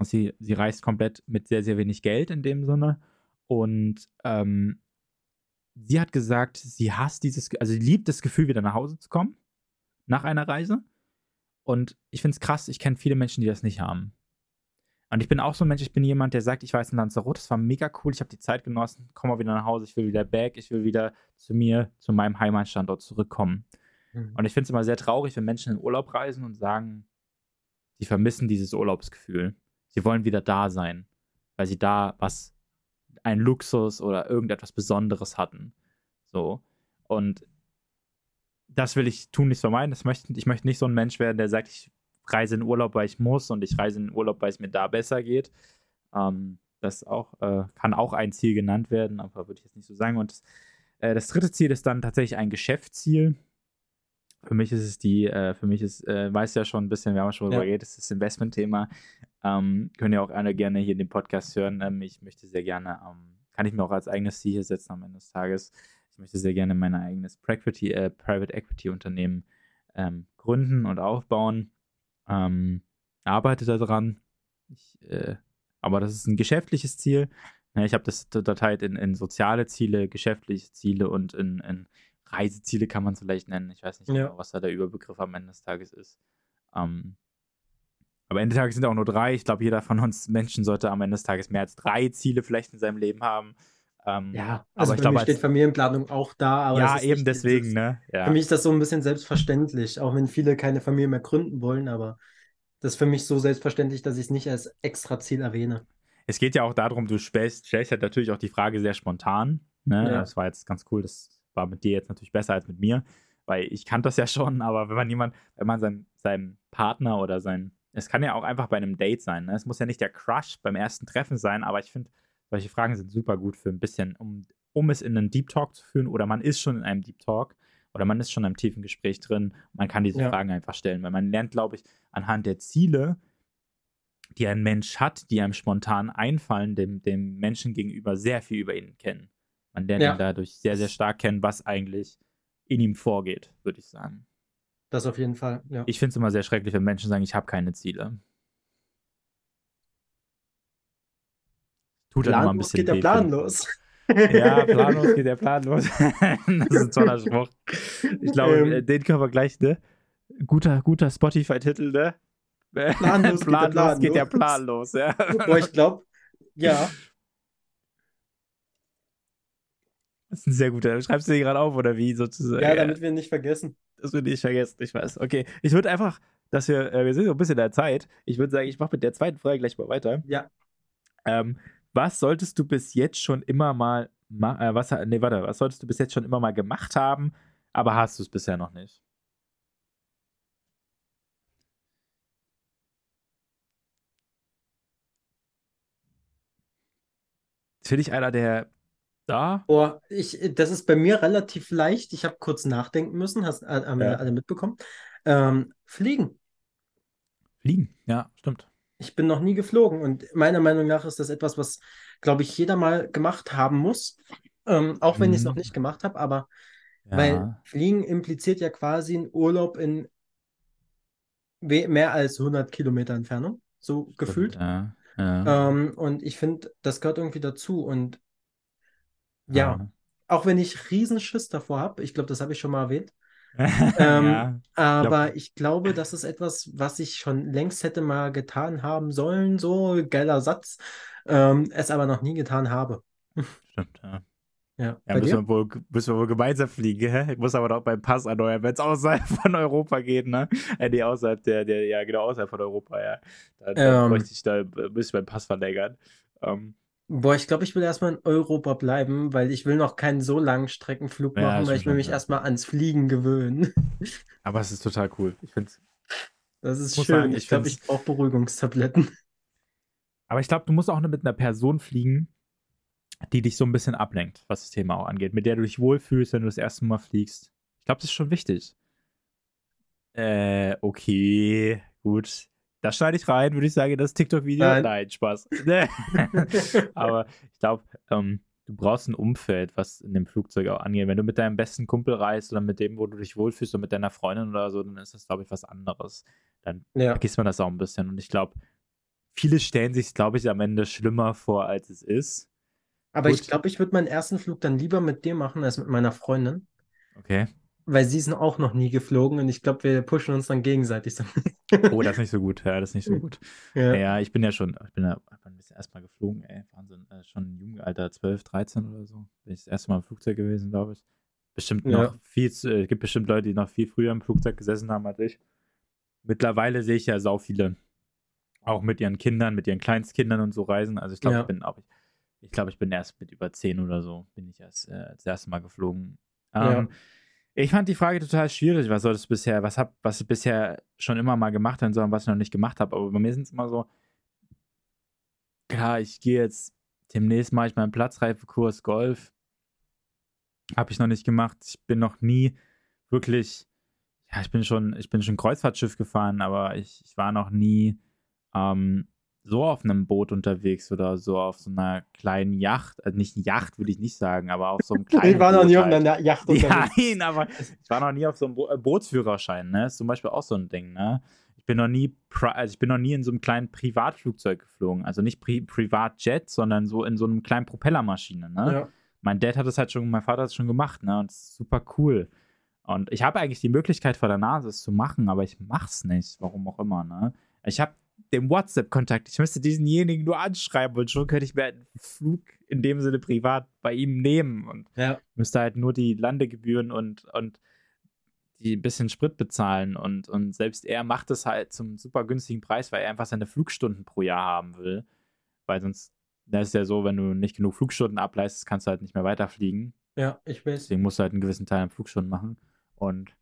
Speaker 1: Sie, sie reist komplett mit sehr, sehr wenig Geld in dem Sinne. Und ähm, sie hat gesagt, sie hasst dieses, also sie liebt das Gefühl, wieder nach Hause zu kommen nach einer Reise. Und ich finde es krass, ich kenne viele Menschen, die das nicht haben. Und ich bin auch so ein Mensch, ich bin jemand, der sagt, ich war jetzt in Lanzarote, das war mega cool, ich habe die Zeit genossen, komme mal wieder nach Hause, ich will wieder back, ich will wieder zu mir, zu meinem Heimatstandort zurückkommen.
Speaker 2: Mhm.
Speaker 1: Und ich finde es immer sehr traurig, wenn Menschen in Urlaub reisen und sagen, sie vermissen dieses Urlaubsgefühl. Sie wollen wieder da sein, weil sie da was, ein Luxus oder irgendetwas Besonderes hatten. So. Und das will ich tun, nichts vermeiden. Das möchte, ich möchte nicht so ein Mensch werden, der sagt, ich reise in Urlaub, weil ich muss und ich reise in Urlaub, weil es mir da besser geht. Ähm, das auch, äh, kann auch ein Ziel genannt werden, aber würde ich jetzt nicht so sagen. Und das, äh, das dritte Ziel ist dann tatsächlich ein Geschäftsziel. Für mich ist es die, äh, für mich ist, äh, weiß ja schon ein bisschen, wir haben schon darüber
Speaker 2: Ja.
Speaker 1: geredet, das ist das Investmentthema. Ähm, können ja auch alle gerne hier den Podcast hören. Ähm, ich möchte sehr gerne, ähm, kann ich mir auch als eigenes Ziel hier setzen am Ende des Tages. Ich möchte sehr gerne mein eigenes Private, äh, Private Equity Unternehmen ähm, gründen und aufbauen. Ähm, arbeite daran. Ich, äh, aber das ist ein geschäftliches Ziel. Ja, ich habe das unterteilt in, in soziale Ziele, geschäftliche Ziele und in, in Reiseziele kann man es vielleicht nennen. Ich weiß nicht
Speaker 2: Ja.
Speaker 1: genau, was da der Überbegriff am Ende des Tages ist. Ähm, aber am Ende des Tages sind auch nur drei. Ich glaube, jeder von uns Menschen sollte am Ende des Tages mehr als drei Ziele vielleicht in seinem Leben haben. Ähm,
Speaker 2: Ja,
Speaker 1: aber
Speaker 2: also
Speaker 1: ich
Speaker 2: für
Speaker 1: glaube,
Speaker 2: mich steht
Speaker 1: als,
Speaker 2: Familienplanung auch da, aber
Speaker 1: ja, eben
Speaker 2: nicht
Speaker 1: deswegen, ne?
Speaker 2: für
Speaker 1: Ja.
Speaker 2: mich ist das so ein bisschen selbstverständlich, auch wenn viele keine Familie mehr gründen wollen, aber Das ist für mich so selbstverständlich, dass ich es nicht als extra Ziel erwähne.
Speaker 1: Es geht ja auch darum, du stellst, stellst halt natürlich auch die Frage sehr spontan. Ne?
Speaker 2: Ja.
Speaker 1: Das war jetzt ganz cool. Das war mit dir jetzt natürlich besser als mit mir, weil ich kannte das ja schon, aber wenn man jemand, wenn man seinem, seinem Partner oder sein, es kann ja auch einfach bei einem Date sein. Ne? Es muss ja nicht der Crush beim ersten Treffen sein, aber ich finde, solche Fragen sind super gut für ein bisschen, um, um es in einen Deep Talk zu führen oder man ist schon in einem Deep Talk oder man ist schon in einem tiefen Gespräch drin. Man kann diese
Speaker 2: Ja.
Speaker 1: Fragen einfach stellen, weil man lernt, glaube ich, anhand der Ziele, die ein Mensch hat, die einem spontan einfallen, dem, dem Menschen gegenüber sehr viel über ihn kennen. Man lernt
Speaker 2: Ja.
Speaker 1: ihn dadurch sehr, sehr stark kennen, was eigentlich in ihm vorgeht, würde ich sagen.
Speaker 2: Das auf jeden Fall, ja.
Speaker 1: Ich finde es immer sehr schrecklich, wenn Menschen sagen, ich habe keine Ziele. Tut dann immer ein
Speaker 2: Planlos
Speaker 1: bisschen
Speaker 2: geht der
Speaker 1: weh,
Speaker 2: Plan
Speaker 1: finde ich.
Speaker 2: los.
Speaker 1: Ja, planlos geht der Plan los. das ist ein toller Spruch. Ich glaube,
Speaker 2: Ähm.
Speaker 1: äh, den können wir gleich, ne? Guter, guter Spotify-Titel, ne?
Speaker 2: Planlos geht der Plan
Speaker 1: geht der
Speaker 2: los.
Speaker 1: Plan los, ja.
Speaker 2: Boah, ich glaube, ja,
Speaker 1: Das ist ein sehr guter. Schreibst du den gerade auf oder wie sozusagen?
Speaker 2: ja, damit wir ihn nicht vergessen.
Speaker 1: Das würde ich vergessen, ich weiß. Okay, ich würde einfach, dass wir, äh, wir sind so ein bisschen in der Zeit. Ich würde sagen, ich mache mit der zweiten Frage gleich mal weiter.
Speaker 2: Ja,
Speaker 1: Ähm, was solltest du bis jetzt schon immer mal, ma äh, was, nee, warte, was solltest du bis jetzt schon immer mal gemacht haben, aber hast du es bisher noch nicht? Für dich einer, der da?
Speaker 2: boah, ich, das ist bei mir relativ leicht. Ich habe kurz nachdenken müssen, hast, äh, haben wir
Speaker 1: Ja.
Speaker 2: alle mitbekommen. Ähm, fliegen.
Speaker 1: Fliegen, ja, stimmt.
Speaker 2: Ich bin noch nie geflogen und meiner Meinung nach ist das etwas, was, glaube ich, jeder mal gemacht haben muss. Ähm, auch wenn ich es noch
Speaker 1: Mhm.
Speaker 2: nicht gemacht habe, aber
Speaker 1: Ja.
Speaker 2: weil Fliegen impliziert ja quasi einen Urlaub in mehr als 100 Kilometer Entfernung, so
Speaker 1: stimmt,
Speaker 2: gefühlt.
Speaker 1: Ja, ja.
Speaker 2: Ähm, und ich finde, das gehört irgendwie dazu. Und ja,
Speaker 1: ja.
Speaker 2: auch wenn ich Riesenschiss davor habe, ich glaube, das habe ich schon mal erwähnt, ähm,
Speaker 1: ja.
Speaker 2: aber ich glaube, das ist etwas, was ich schon längst hätte mal getan haben sollen. So geiler Satz, ähm, es aber noch nie getan habe.
Speaker 1: Stimmt, ja.
Speaker 2: Ja,
Speaker 1: Ja, müssen
Speaker 2: dir?
Speaker 1: wir, wohl, müssen wir wohl gemeinsam fliegen, hä? Ich muss aber noch beim Pass erneuern, wenn es außerhalb von Europa geht, ne? Äh, nee, außerhalb der, der, ja, genau, außerhalb von Europa, ja. Dann, dann
Speaker 2: Ähm.
Speaker 1: bräuchte ich da, müsste ich meinen Pass verlängern. Ähm,
Speaker 2: Boah, ich glaube, ich will erstmal in Europa bleiben, weil ich will noch keinen so langen Streckenflug
Speaker 1: Ja,
Speaker 2: machen, weil ich will mich
Speaker 1: ja.
Speaker 2: erstmal ans Fliegen gewöhnen.
Speaker 1: aber es ist total cool. Ich finde
Speaker 2: Das ist schön.
Speaker 1: sagen, ich
Speaker 2: glaube, ich brauche Beruhigungstabletten.
Speaker 1: Aber ich glaube, du musst auch mit einer Person fliegen, die dich so ein bisschen ablenkt, was das Thema auch angeht, mit der du dich wohlfühlst, wenn du das erste Mal fliegst. Ich glaube, das ist schon wichtig. Äh, okay, gut. Das schneide ich rein, würde ich sagen, das TikTok-Video.
Speaker 2: Nein.
Speaker 1: Nein, Spaß. Aber ich glaube, ähm, du brauchst ein Umfeld, was in dem Flugzeug auch angeht. Wenn du mit deinem besten Kumpel reist oder mit dem, wo du dich wohlfühlst oder mit deiner Freundin oder so, dann ist das, glaube ich, was anderes. Dann
Speaker 2: Ja,
Speaker 1: vergisst man das auch ein bisschen. Und ich glaube, viele stellen sich, glaube ich, am Ende schlimmer vor, als es ist.
Speaker 2: aber ich
Speaker 1: Gut.
Speaker 2: glaube, ich würde meinen ersten Flug dann lieber mit dir machen als mit meiner Freundin,
Speaker 1: Okay.
Speaker 2: Weil sie sind auch noch nie geflogen und ich glaube, wir pushen uns dann gegenseitig so.
Speaker 1: Oh, das ist nicht so gut. Ja, das ist nicht so gut.
Speaker 2: Ja.
Speaker 1: Ja, ich bin ja schon, ich bin ja ein bisschen erstmal geflogen, ey. Wahnsinn. Äh, schon im Jugendalter, 12, 13 oder so. Bin ich das erste Mal im Flugzeug gewesen, glaube ich. Bestimmt
Speaker 2: Ja.
Speaker 1: noch viel, zu, äh, gibt bestimmt Leute, die noch viel früher im Flugzeug gesessen haben als ich. Mittlerweile sehe ich ja sau viele, auch mit ihren Kindern, mit ihren Kleinstkindern und so reisen. Also ich glaube,
Speaker 2: Ja.
Speaker 1: ich bin auch, ich, ich glaube, ich bin erst mit über 10 oder so, bin ich erst äh, das erste Mal geflogen.
Speaker 2: Ja.
Speaker 1: Ich fand die Frage total schwierig. Was soll das bisher, was hab, was ich bisher schon immer mal gemacht habe, sondern was ich noch nicht gemacht habe. Aber bei mir sind es immer so, klar, ich gehe jetzt, demnächst mache ich meinen Platzreifekurs Golf. Habe ich noch nicht gemacht. Ich bin noch nie wirklich, ja, ich bin schon, ich bin schon Kreuzfahrtschiff gefahren, aber ich, ich war noch nie ähm, so auf einem Boot unterwegs oder so auf so einer kleinen Yacht. Also nicht Yacht, würde ich nicht sagen, aber auf so einem kleinen
Speaker 2: Ich war noch nie auf einer Yacht
Speaker 1: Ja,
Speaker 2: unterwegs.
Speaker 1: nein, aber ich war noch nie auf so einem Bo äh, Bootsführerschein, ne? Ist zum Beispiel auch so ein Ding, ne? Ich bin noch nie, also ich bin noch nie in so einem kleinen Privatflugzeug geflogen. Also nicht Pri Privatjet, sondern so in so einem kleinen Propellermaschine, ne?
Speaker 2: Ja.
Speaker 1: Mein Dad hat es halt schon, mein Vater hat es schon gemacht, ne? Und es ist super cool. Und ich habe eigentlich die Möglichkeit vor der Nase, es zu machen, aber ich mach's nicht, warum auch immer, ne? Ich habe den WhatsApp-Kontakt, ich müsste diesenjenigen nur anschreiben und schon könnte ich mir einen Flug in dem Sinne privat bei ihm nehmen und
Speaker 2: Ja.
Speaker 1: müsste halt nur die Landegebühren und, und die ein bisschen Sprit bezahlen und, und selbst er macht es halt zum super günstigen Preis, weil er einfach seine Flugstunden pro Jahr haben will. Weil sonst, das ist ja so, wenn du nicht genug Flugstunden ableistest, kannst du halt nicht mehr weiterfliegen.
Speaker 2: Ja, ich weiß.
Speaker 1: Deswegen musst du halt einen gewissen Teil an Flugstunden machen. Und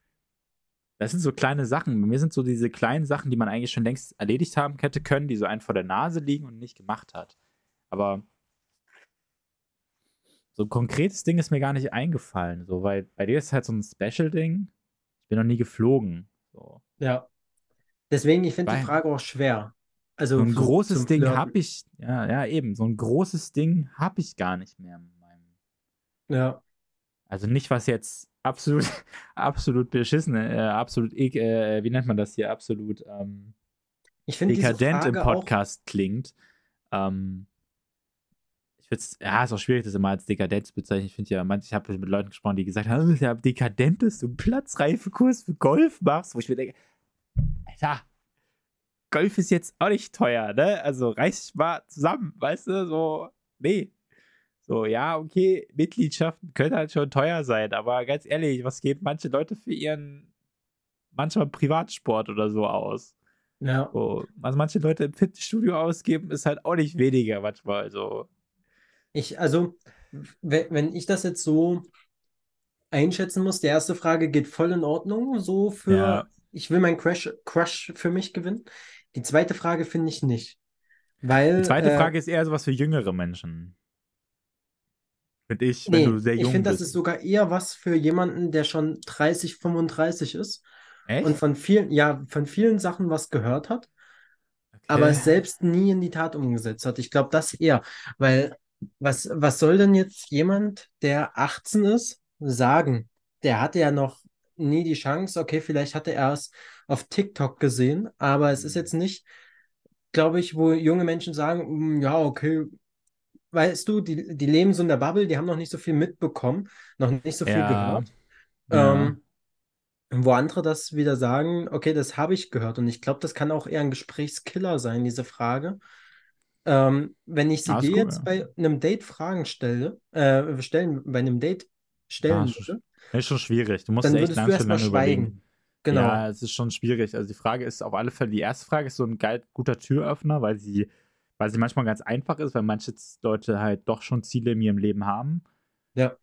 Speaker 1: das sind so kleine Sachen. Bei mir sind so diese kleinen Sachen, die man eigentlich schon längst erledigt haben hätte können, die so einen vor der Nase liegen und nicht gemacht hat. Aber so ein konkretes Ding ist mir gar nicht eingefallen. So, weil bei dir ist es halt so ein Special-Ding. Ich bin noch nie geflogen. So.
Speaker 2: Ja. Deswegen, ich finde die Frage auch schwer. Also
Speaker 1: So ein großes
Speaker 2: zum
Speaker 1: Ding habe ich, ja, ja, eben, so ein großes Ding habe ich gar nicht mehr in meinem.
Speaker 2: Ja.
Speaker 1: Also nicht, was jetzt absolut, absolut beschissen, äh, absolut, äh, wie nennt man das hier, absolut ähm,
Speaker 2: Ich
Speaker 1: dekadent im Podcast klingt. Ähm, ich würde ja, ist auch schwierig, das immer als dekadent zu bezeichnen. Ich finde ja, manche, ich habe mit Leuten gesprochen, die gesagt haben, ja, dekadent ist, du einen Platzreifekurs für Golf machst, wo ich mir denke, Alter, Golf ist jetzt auch nicht teuer, ne? Also reiß dich mal zusammen, weißt du, so, nee. So, ja, okay, Mitgliedschaften können halt schon teuer sein, aber ganz ehrlich, was geben manche Leute für ihren manchmal Privatsport oder so aus?
Speaker 2: ja,
Speaker 1: So, was manche Leute im Fitnessstudio ausgeben, ist halt auch nicht weniger manchmal. So.
Speaker 2: ich, also, wenn, ich das jetzt so einschätzen muss, die erste Frage geht voll in Ordnung, so für,
Speaker 1: Ja.
Speaker 2: ich will meinen Crush, Crush für mich gewinnen. Die zweite Frage finde ich nicht. Weil,
Speaker 1: Die zweite
Speaker 2: äh,
Speaker 1: Frage ist eher sowas für jüngere Menschen. Finde ich,
Speaker 2: nee,
Speaker 1: wenn du sehr
Speaker 2: ich
Speaker 1: jung
Speaker 2: finde, das
Speaker 1: bist.
Speaker 2: ist sogar eher was für jemanden, der schon 30, 35 ist
Speaker 1: Echt?
Speaker 2: und von vielen, ja, von vielen Sachen was gehört hat.
Speaker 1: okay.
Speaker 2: aber es selbst nie in die Tat umgesetzt hat. Ich glaube, das eher, weil was, was soll denn jetzt jemand, der 18 ist, sagen? Der hatte ja noch nie die Chance. Okay, vielleicht hatte er es auf TikTok gesehen, aber es ist
Speaker 1: Mhm.
Speaker 2: jetzt nicht, glaube ich, wo junge Menschen sagen, "Mm, ja, okay, weißt du, die, die leben so in der Bubble, die haben noch nicht so viel mitbekommen, noch nicht so viel
Speaker 1: Ja.
Speaker 2: gehört.
Speaker 1: Ja.
Speaker 2: Ähm, wo andere das wieder sagen, okay, das habe ich gehört. Und ich glaube, das kann auch eher ein Gesprächskiller sein, diese Frage. Ähm, wenn ich sie
Speaker 1: Ah,
Speaker 2: dir jetzt
Speaker 1: ja.
Speaker 2: bei einem Date Fragen stelle, äh, stellen, bei einem Date stellen
Speaker 1: Ja,
Speaker 2: würde,
Speaker 1: ist schon schwierig. Du musst
Speaker 2: dann
Speaker 1: echt
Speaker 2: würdest
Speaker 1: lang,
Speaker 2: du
Speaker 1: schon
Speaker 2: erstmal
Speaker 1: lange
Speaker 2: schweigen.
Speaker 1: überlegen.
Speaker 2: Genau.
Speaker 1: Ja, es ist schon schwierig. Also die Frage ist auf alle Fälle, die erste Frage ist so ein geil, guter Türöffner, weil sie, weil sie manchmal ganz einfach ist, weil manche Leute halt doch schon Ziele in ihrem Leben haben.
Speaker 2: Ja.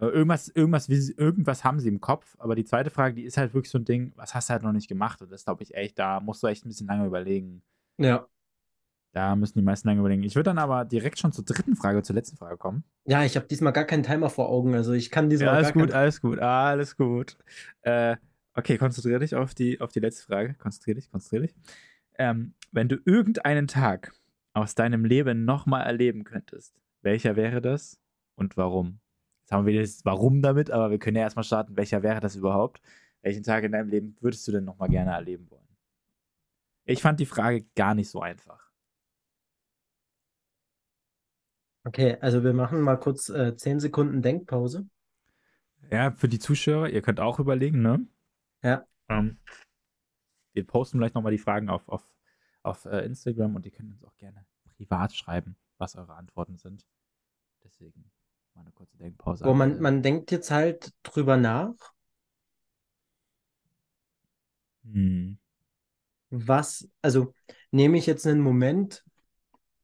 Speaker 1: Äh, Irgendwas, irgendwas, irgendwas haben sie im Kopf, aber die zweite Frage, die ist halt wirklich so ein Ding, was hast du halt noch nicht gemacht? Und das glaube ich echt, da musst du echt ein bisschen lange überlegen.
Speaker 2: Ja.
Speaker 1: Da müssen die meisten lange überlegen. Ich würde dann aber direkt schon zur dritten Frage, zur letzten Frage kommen.
Speaker 2: Ja, ich habe diesmal gar keinen Timer vor Augen, also ich kann
Speaker 1: Ja,
Speaker 2: diesmal
Speaker 1: alles
Speaker 2: gar
Speaker 1: gut, alles gut, alles gut. Äh, okay, konzentriere dich auf die, auf die letzte Frage. Konzentriere dich, konzentriere dich. Ähm, wenn du irgendeinen Tag aus deinem Leben nochmal erleben könntest, welcher wäre das und warum? Jetzt haben wir das Warum damit, aber wir können ja erstmal starten, welcher wäre das überhaupt? Welchen Tag in deinem Leben würdest du denn nochmal gerne erleben wollen? Ich fand die Frage gar nicht so einfach.
Speaker 2: Okay, also wir machen mal kurz äh, 10 Sekunden Denkpause.
Speaker 1: Ja, für die Zuschauer, ihr könnt auch überlegen, ne?
Speaker 2: Ja.
Speaker 1: Ähm, wir posten gleich nochmal die Fragen auf, auf, auf äh, Instagram und ihr könnt uns auch gerne privat schreiben, was eure Antworten sind. Deswegen mal eine kurze Denkpause.
Speaker 2: Wo man, man denkt jetzt halt drüber nach,
Speaker 1: hm.
Speaker 2: was, also nehme ich jetzt einen Moment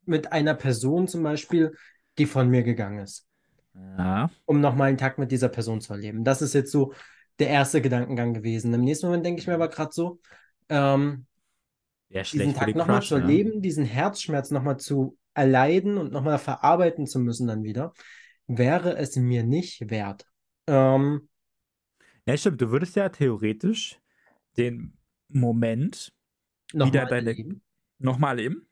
Speaker 2: mit einer Person zum Beispiel, die von mir gegangen ist,
Speaker 1: Ja.
Speaker 2: um nochmal einen Tag mit dieser Person zu erleben. Das ist jetzt so der erste Gedankengang gewesen. Im nächsten Moment denke ich mir aber gerade so, ähm,
Speaker 1: Wäre
Speaker 2: diesen Tag nochmal zu
Speaker 1: ne?
Speaker 2: erleben, diesen Herzschmerz nochmal zu erleiden und nochmal verarbeiten zu müssen dann wieder, wäre es mir nicht wert. Ähm,
Speaker 1: Ja, stimmt. Du würdest ja theoretisch den Moment
Speaker 2: nochmal
Speaker 1: deine-
Speaker 2: erleben.
Speaker 1: nochmal erleben.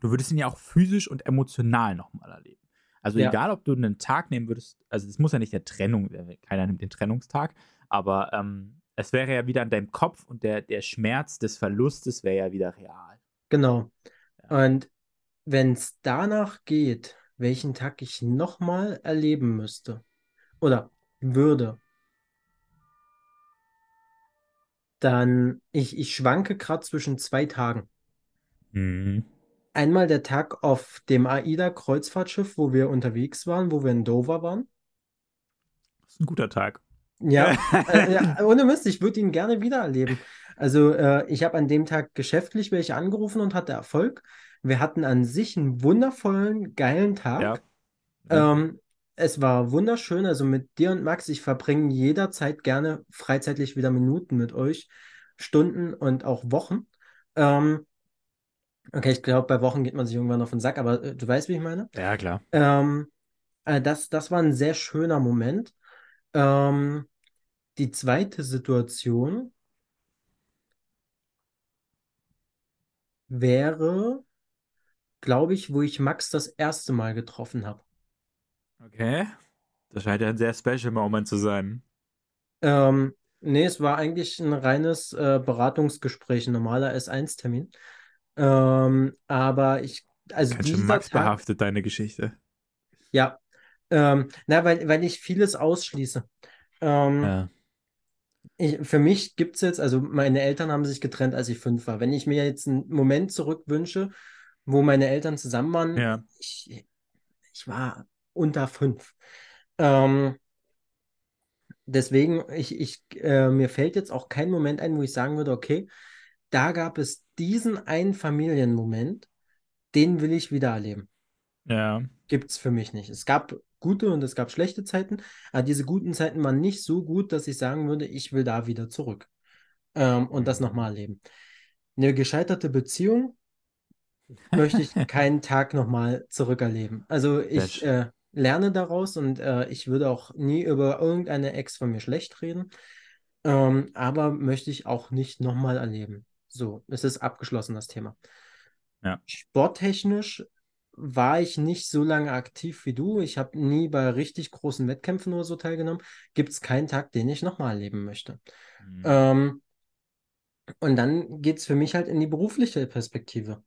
Speaker 1: Du würdest ihn ja auch physisch und emotional nochmal erleben. Also
Speaker 2: Ja.
Speaker 1: egal, ob du einen Tag nehmen würdest, also es muss ja nicht der Trennung, keiner nimmt den Trennungstag, aber ähm, es wäre ja wieder an deinem Kopf und der, der Schmerz des Verlustes wäre ja wieder real.
Speaker 2: Genau.
Speaker 1: Ja.
Speaker 2: Und wenn es danach geht, welchen Tag ich nochmal erleben müsste oder würde, dann ich, ich schwanke gerade zwischen zwei Tagen.
Speaker 1: Mhm.
Speaker 2: Einmal der Tag auf dem AIDA-Kreuzfahrtschiff, wo wir unterwegs waren, wo wir in Dover waren.
Speaker 1: Das ist ein guter Tag.
Speaker 2: Ja, äh, ja, ohne Mist, ich würde ihn gerne wiedererleben. Also, äh, ich habe an dem Tag geschäftlich welche angerufen und hatte Erfolg. Wir hatten an sich einen wundervollen, geilen Tag.
Speaker 1: Ja.
Speaker 2: Ähm, es war wunderschön. Also mit dir und Max, ich verbringe jederzeit gerne freizeitlich wieder Minuten mit euch, Stunden und auch Wochen. Ähm, okay, ich glaube, bei Wochen geht man sich irgendwann auf den Sack, aber äh, du weißt, wie ich meine.
Speaker 1: Ja, klar.
Speaker 2: Ähm, äh, das, das war ein sehr schöner Moment. Ähm, die zweite Situation wäre, glaube ich, wo ich Max das erste Mal getroffen habe.
Speaker 1: Okay. Das scheint ja ein sehr special Moment zu sein.
Speaker 2: Ähm, nee, es war eigentlich ein reines äh, Beratungsgespräch, ein normaler S1-Termin. Ähm, aber ich, also
Speaker 1: Ganz schön Max
Speaker 2: Tag,
Speaker 1: behaftet, deine Geschichte.
Speaker 2: ja, ähm, na, weil, weil ich vieles ausschließe. Ähm,
Speaker 1: Ja.
Speaker 2: ich, für mich gibt es jetzt, also meine Eltern haben sich getrennt, als ich fünf war. Wenn ich mir jetzt einen Moment zurückwünsche, wo meine Eltern zusammen waren,
Speaker 1: Ja.
Speaker 2: ich, ich war unter fünf. Ähm, deswegen, ich, ich, äh, mir fällt jetzt auch kein Moment ein, wo ich sagen würde, okay, da gab es diesen einen Familienmoment, den will ich wieder erleben.
Speaker 1: Ja.
Speaker 2: Gibt es für mich nicht. Es gab gute und es gab schlechte Zeiten, aber diese guten Zeiten waren nicht so gut, dass ich sagen würde, ich will da wieder zurück ähm, und das
Speaker 1: Mhm.
Speaker 2: nochmal erleben. Eine gescheiterte Beziehung möchte ich keinen Tag nochmal zurückerleben. Also ich äh, lerne daraus und äh, ich würde auch nie über irgendeine Ex von mir schlecht reden, ähm, aber möchte ich auch nicht nochmal erleben. So, es ist abgeschlossen, das Thema.
Speaker 1: Ja.
Speaker 2: Sporttechnisch war ich nicht so lange aktiv wie du. Ich habe nie bei richtig großen Wettkämpfen oder so teilgenommen. Gibt es keinen Tag, den ich nochmal erleben möchte.
Speaker 1: Mhm.
Speaker 2: Ähm, und dann geht es für mich halt in die berufliche Perspektive.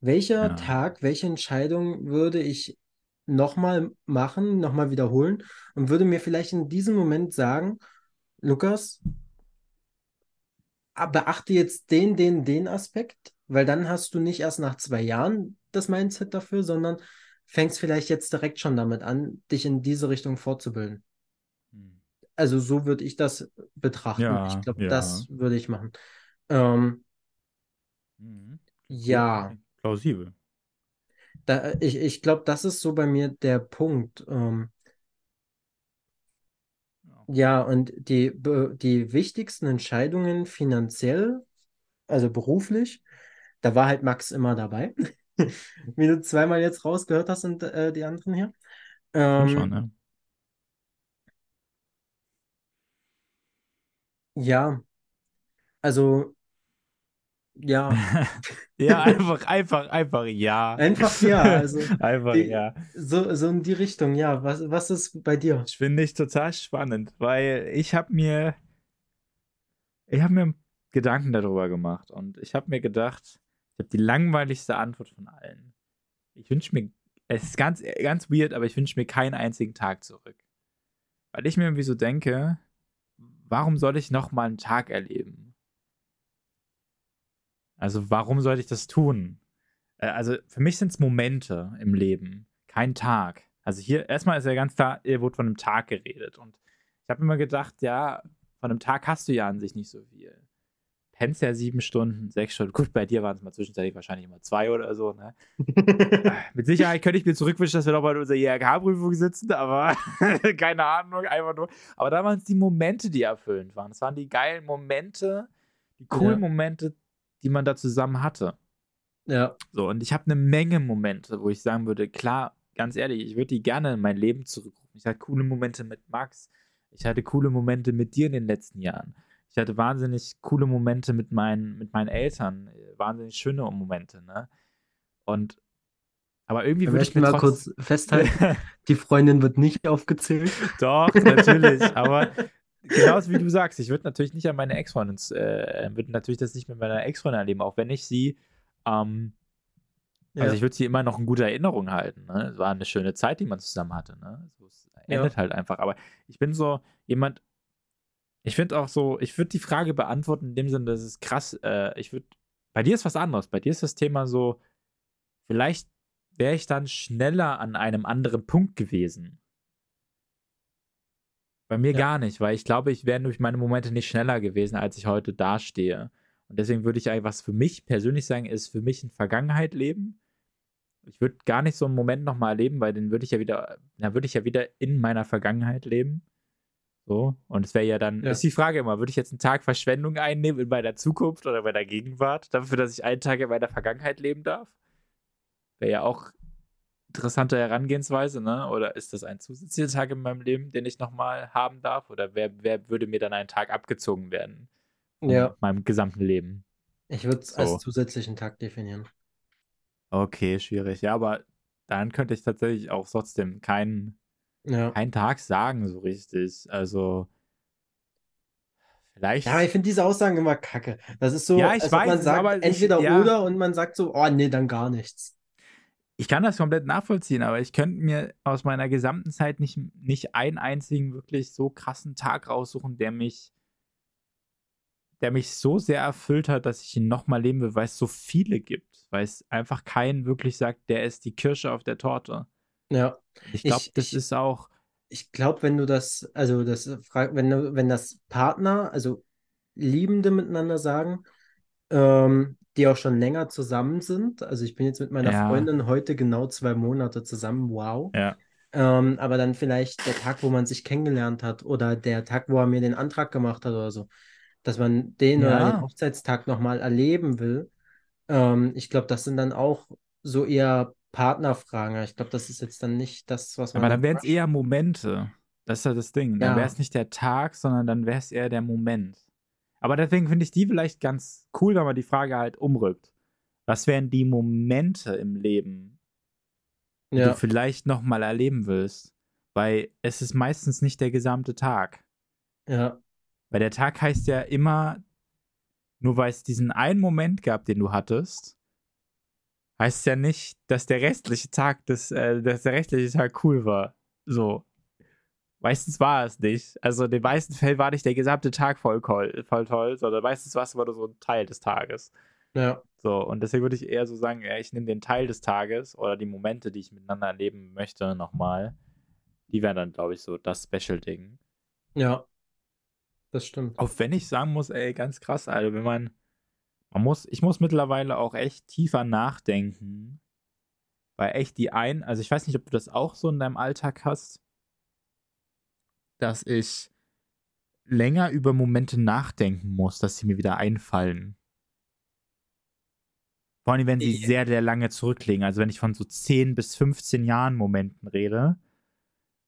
Speaker 2: Welcher
Speaker 1: Ja.
Speaker 2: Tag, welche Entscheidung würde ich nochmal machen, nochmal wiederholen und würde mir vielleicht in diesem Moment sagen, Lukas, ah, beachte jetzt den, den, den Aspekt, weil dann hast du nicht erst nach zwei Jahren das Mindset dafür, sondern fängst vielleicht jetzt direkt schon damit an, dich in diese Richtung fortzubilden.
Speaker 1: Mhm.
Speaker 2: Also so würde ich das betrachten.
Speaker 1: Ja,
Speaker 2: Ich glaube,
Speaker 1: ja.
Speaker 2: das würde ich machen. Ähm,
Speaker 1: Mhm.
Speaker 2: ja.
Speaker 1: Plausibel.
Speaker 2: Da, ich ich glaube, das ist so bei mir der Punkt. Ähm,
Speaker 1: Ja.
Speaker 2: und die, die wichtigsten Entscheidungen finanziell, also beruflich, da war halt Max immer dabei. Wie du zweimal jetzt rausgehört hast und äh, die anderen hier. Ähm,
Speaker 1: schon, ne?
Speaker 2: ja, also ja,
Speaker 1: Ja, einfach, einfach, einfach ja.
Speaker 2: einfach ja. Also
Speaker 1: Einfach
Speaker 2: die,
Speaker 1: ja.
Speaker 2: so, so in die Richtung, ja. Was, was ist bei dir?
Speaker 1: Das finde ich total spannend, weil ich habe mir, ich habe mir Gedanken darüber gemacht und ich habe mir gedacht, ich habe die langweiligste Antwort von allen. Ich wünsche mir, es ist ganz, ganz weird, aber ich wünsche mir keinen einzigen Tag zurück. Weil ich mir irgendwie so denke, warum soll ich noch mal einen Tag erleben? Also warum sollte ich das tun? Äh, Also für mich sind es Momente im Leben, kein Tag. Also hier, erstmal ist ja ganz klar, hier wurde von einem Tag geredet. Und ich habe immer gedacht, ja, von einem Tag hast du ja an sich nicht so viel. Pennst ja sieben Stunden, sechs Stunden. Gut, bei dir waren es mal zwischenzeitlich wahrscheinlich immer zwei oder so, ne? Mit Sicherheit könnte ich mir zurückwünschen, dass wir noch bei unserer IHK-Prüfung sitzen, aber keine Ahnung, einfach nur. Aber da waren es die Momente, die erfüllend waren. Es waren die geilen Momente, die coolen
Speaker 2: Ja.
Speaker 1: Momente, die man da zusammen hatte.
Speaker 2: Ja,
Speaker 1: So, und ich habe eine Menge Momente, wo ich sagen würde, klar, ganz ehrlich, ich würde die gerne in mein Leben zurückrufen. Ich hatte coole Momente mit Max. Ich hatte coole Momente mit dir in den letzten Jahren. Ich hatte wahnsinnig coole Momente mit meinen, mit meinen Eltern. Wahnsinnig schöne Momente, ne? Und, aber irgendwie würde ich mir
Speaker 2: mal kurz festhalten, die Freundin wird nicht aufgezählt.
Speaker 1: Doch, natürlich. aber genauso wie du sagst, ich würde natürlich nicht an meine Ex-Freundin, äh, würde natürlich das nicht mit meiner Ex-Freundin erleben, auch wenn ich sie, ähm, also
Speaker 2: Ja.
Speaker 1: ich würde sie immer noch in guter Erinnerung halten. Ne? Es war eine schöne Zeit, die man zusammen hatte. Ne? So, es
Speaker 2: Ja.
Speaker 1: endet halt einfach. Aber ich bin so jemand, ich finde auch so, ich würde die Frage beantworten in dem Sinne, das ist krass. Äh, ich würde, bei dir ist was anderes. Bei dir ist das Thema so, vielleicht wäre ich dann schneller an einem anderen Punkt gewesen. Bei mir
Speaker 2: Ja.
Speaker 1: gar nicht, weil ich glaube, ich wäre durch meine Momente nicht schneller gewesen, als ich heute dastehe. Und deswegen würde ich eigentlich, was für mich persönlich sagen, ist für mich in Vergangenheit leben. Ich würde gar nicht so einen Moment nochmal erleben, weil den würde ich ja wieder, dann würde ich ja wieder in meiner Vergangenheit leben. So. Und es wäre ja dann,
Speaker 2: Ja.
Speaker 1: ist die Frage immer, würde ich jetzt einen Tag Verschwendung einnehmen in meiner Zukunft oder bei der Gegenwart, dafür, dass ich einen Tag in meiner Vergangenheit leben darf? Wäre ja auch interessante Herangehensweise, ne? Oder ist das ein zusätzlicher Tag in meinem Leben, den ich nochmal haben darf? Oder wer, wer würde mir dann einen Tag abgezogen werden?
Speaker 2: Ja,
Speaker 1: Meinem gesamten Leben.
Speaker 2: ich würde es als
Speaker 1: So.
Speaker 2: zusätzlichen Tag definieren.
Speaker 1: Okay, schwierig. Ja, aber dann könnte ich tatsächlich auch trotzdem keinen,
Speaker 2: Ja.
Speaker 1: keinen Tag sagen, so richtig. Also, vielleicht.
Speaker 2: Ja, ich finde diese Aussagen immer kacke. Das ist so,
Speaker 1: Ja, ich
Speaker 2: als
Speaker 1: weiß
Speaker 2: man sagt,
Speaker 1: aber ich-
Speaker 2: entweder
Speaker 1: ja.
Speaker 2: oder und man sagt so, oh nee, dann gar nichts.
Speaker 1: Ich kann das komplett nachvollziehen, aber ich könnte mir aus meiner gesamten Zeit nicht, nicht einen einzigen wirklich so krassen Tag raussuchen, der mich, der mich so sehr erfüllt hat, dass ich ihn nochmal leben will, weil es so viele gibt. Weil es einfach keinen wirklich sagt, der ist die Kirsche auf der Torte.
Speaker 2: Ja.
Speaker 1: Ich glaube, das
Speaker 2: ich-
Speaker 1: ist auch.
Speaker 2: Ich glaube, wenn du das, also das wenn du, wenn das Partner, also Liebende miteinander sagen, ähm, die auch schon länger zusammen sind, also ich bin jetzt mit meiner
Speaker 1: Ja.
Speaker 2: Freundin heute genau zwei Monate zusammen, wow.
Speaker 1: Ja.
Speaker 2: Ähm, aber dann vielleicht der Tag, wo man sich kennengelernt hat oder der Tag, wo er mir den Antrag gemacht hat oder so, dass man den oder
Speaker 1: Ja.
Speaker 2: den Hochzeitstag nochmal erleben will. Ähm, ich glaube, das sind dann auch so eher Partnerfragen. Ich glaube, das ist jetzt dann nicht das, was man
Speaker 1: Aber dann wären es eher Momente. Das ist ja das Ding. Dann
Speaker 2: Ja.
Speaker 1: wäre es nicht der Tag, sondern dann wäre es eher der Moment. Aber deswegen finde ich die vielleicht ganz cool, wenn man die Frage halt umrückt. Was wären die Momente im Leben, die
Speaker 2: Ja,
Speaker 1: du vielleicht nochmal erleben willst? Weil es ist meistens nicht der gesamte Tag.
Speaker 2: ja,
Speaker 1: Weil der Tag heißt ja immer, nur weil es diesen einen Moment gab, den du hattest, heißt ja nicht, dass der restliche Tag, des, äh, dass der restliche Tag cool war. So. Meistens war es nicht. Also in den meisten Fällen war nicht der gesamte Tag voll, voll, voll toll, sondern meistens war es immer nur so ein Teil des Tages.
Speaker 2: ja,
Speaker 1: So, und deswegen würde ich eher so sagen, ja, ich nehme den Teil des Tages oder die Momente, die ich miteinander erleben möchte, nochmal. Die wären dann, glaube ich, so das Special-Ding.
Speaker 2: ja. Das stimmt.
Speaker 1: Auch wenn ich sagen muss, ey, ganz krass, also wenn man, man muss, ich muss mittlerweile auch echt tiefer nachdenken, weil echt die ein, also ich weiß nicht, ob du das auch so in deinem Alltag hast, dass ich länger über Momente nachdenken muss, dass sie mir wieder einfallen. Vor allem, wenn sie
Speaker 2: Ja.
Speaker 1: sehr, sehr lange zurückliegen. Also wenn ich von so 10 bis 15 Jahren Momenten rede.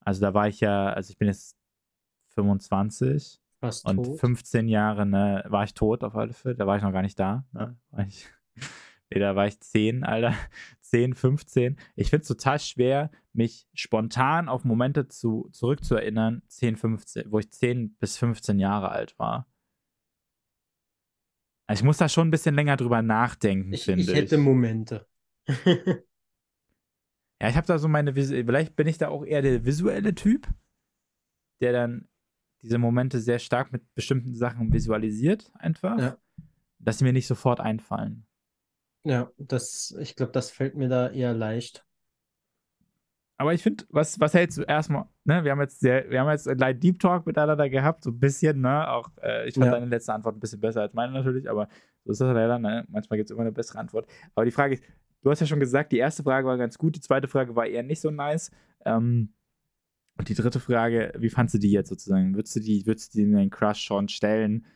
Speaker 1: Also da war ich ja, also ich bin jetzt 25.
Speaker 2: Fast
Speaker 1: Und
Speaker 2: tot.
Speaker 1: 15 Jahre ne, war ich tot auf alle Fälle. Da war ich noch gar nicht da. Ne? War ich, nee, da war ich 10, Alter. 10, 15. Ich finde es total schwer, mich spontan auf Momente zu, zurückzuerinnern, 10, 15, wo ich 10 bis 15 Jahre alt war. Also ich muss da schon ein bisschen länger drüber nachdenken,
Speaker 2: Ich,
Speaker 1: finde
Speaker 2: ich
Speaker 1: ich.
Speaker 2: hätte Momente.
Speaker 1: Ja, ich habe da so meine, vielleicht bin ich da auch eher der visuelle Typ, der dann diese Momente sehr stark mit bestimmten Sachen visualisiert, einfach,
Speaker 2: Ja.
Speaker 1: dass sie mir nicht sofort einfallen.
Speaker 2: Ja, das, ich glaube, das fällt mir da eher leicht.
Speaker 1: Aber ich finde, was, was hältst du erstmal, ne, wir haben jetzt sehr, wir haben jetzt kleinen Deep Talk miteinander gehabt, so ein bisschen, ne, auch, äh, ich fand
Speaker 2: Ja.
Speaker 1: deine letzte Antwort ein bisschen besser als meine natürlich, aber so ist das leider, ne, manchmal gibt es immer eine bessere Antwort. Aber die Frage ist, du hast ja schon gesagt, die erste Frage war ganz gut, die zweite Frage war eher nicht so nice, ähm, und die dritte Frage, wie fandst du die jetzt sozusagen? Würdest du die, würdest du die in den Crush schon stellen?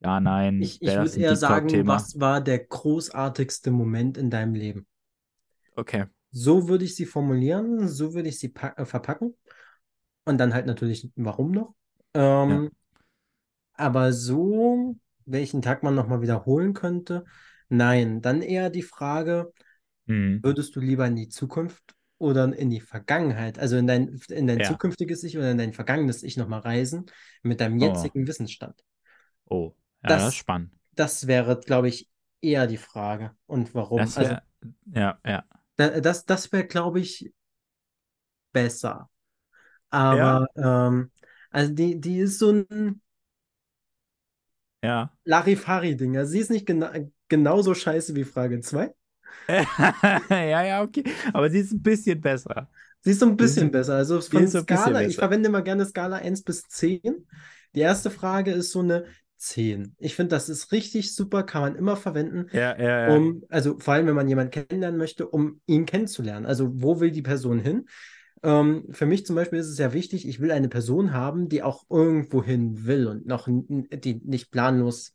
Speaker 1: Ja, nein,
Speaker 2: Ich, ich würde eher sagen, was war der großartigste Moment in deinem Leben?
Speaker 1: Okay,
Speaker 2: So würde ich sie formulieren, so würde ich sie äh, verpacken. Und dann halt natürlich, warum noch? Ähm, Aber so, welchen Tag man nochmal wiederholen könnte, nein. Dann eher die Frage,
Speaker 1: hm.
Speaker 2: würdest du lieber in die Zukunft oder in die Vergangenheit, also in dein, in dein
Speaker 1: Ja.
Speaker 2: zukünftiges Ich oder in dein vergangenes Ich nochmal reisen mit deinem
Speaker 1: Oh.
Speaker 2: jetzigen Wissensstand?
Speaker 1: oh, ja,
Speaker 2: Das-
Speaker 1: das ist spannend.
Speaker 2: Das wäre, glaube ich, eher die Frage. Und warum?
Speaker 1: Das
Speaker 2: Also,
Speaker 1: wär, ja, ja.
Speaker 2: Da- Das, das wäre, glaube ich, besser. Aber ähm, also die, die ist so ein
Speaker 1: Ja.
Speaker 2: Larifari-Ding. Also sie ist nicht gena genauso scheiße wie Frage 2.
Speaker 1: ja, ja, okay. Aber sie ist ein bisschen besser.
Speaker 2: Sie ist so ein bisschen besser. Also von Skala, ich verwende immer gerne Skala 1 bis 10. Die erste Frage ist so eine 10. Ich finde, das ist richtig super, kann man immer verwenden,
Speaker 1: Ja, ja, ja.
Speaker 2: um, also vor allem, wenn man jemanden kennenlernen möchte, um ihn kennenzulernen. Also, wo will die Person hin? Ähm, für mich zum Beispiel ist es ja wichtig, ich will eine Person haben, die auch irgendwo hin will und noch die nicht planlos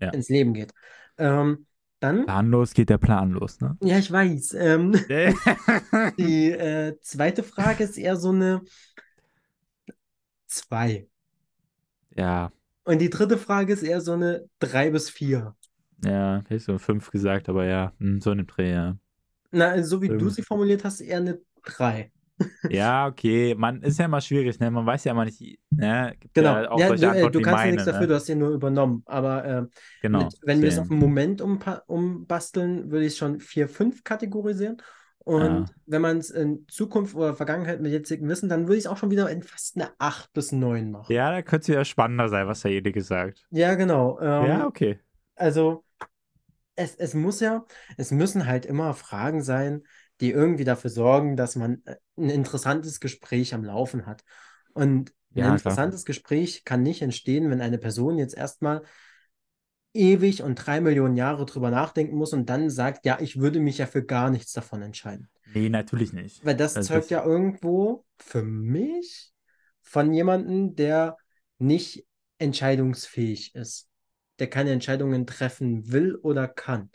Speaker 1: Ja.
Speaker 2: ins Leben geht. Ähm, dann,
Speaker 1: Planlos geht der Plan los, ne?
Speaker 2: ja, ich weiß. Ähm, die äh, zweite Frage ist eher so eine 2.
Speaker 1: ja,
Speaker 2: Und die dritte Frage ist eher so eine 3 bis 4.
Speaker 1: ja, hätte ich so fünf gesagt, aber ja, hm, so eine Dreh, ja.
Speaker 2: Na, also so wie du
Speaker 1: Irgendwie.
Speaker 2: sie formuliert hast, eher eine 3.
Speaker 1: Ja, okay, man ist ja immer schwierig, ne? Man weiß ja immer nicht, ne? Gibt
Speaker 2: Genau.
Speaker 1: ja auch
Speaker 2: Ja, du,
Speaker 1: Antworten
Speaker 2: du kannst ja nichts dafür,
Speaker 1: ne?
Speaker 2: du hast den nur übernommen. Aber äh,
Speaker 1: Genau.
Speaker 2: mit, wenn wir es auf einen Moment umbasteln, würde ich es schon 4, 5 kategorisieren. Und
Speaker 1: Ja.
Speaker 2: wenn man es in Zukunft oder Vergangenheit mit jetzigem Wissen, dann würde ich es auch schon wieder in fast eine 8 bis 9 machen.
Speaker 1: Ja, da könnte es wieder spannender sein, was derjenige sagt.
Speaker 2: Ja, genau. Ähm,
Speaker 1: Ja, okay.
Speaker 2: Also, es, es muss ja, es müssen halt immer Fragen sein, die irgendwie dafür sorgen, dass man äh, ein interessantes Gespräch am Laufen hat. Und ein
Speaker 1: Ja, klar.
Speaker 2: interessantes Gespräch kann nicht entstehen, wenn eine Person jetzt erstmal ewig und drei Millionen Jahre drüber nachdenken muss und dann sagt, ja, ich würde mich ja für gar nichts davon entscheiden.
Speaker 1: Nee, natürlich nicht.
Speaker 2: Weil das
Speaker 1: Also
Speaker 2: zeugt
Speaker 1: das-
Speaker 2: ja irgendwo für mich von jemandem, der nicht entscheidungsfähig ist, der keine Entscheidungen treffen will oder kann.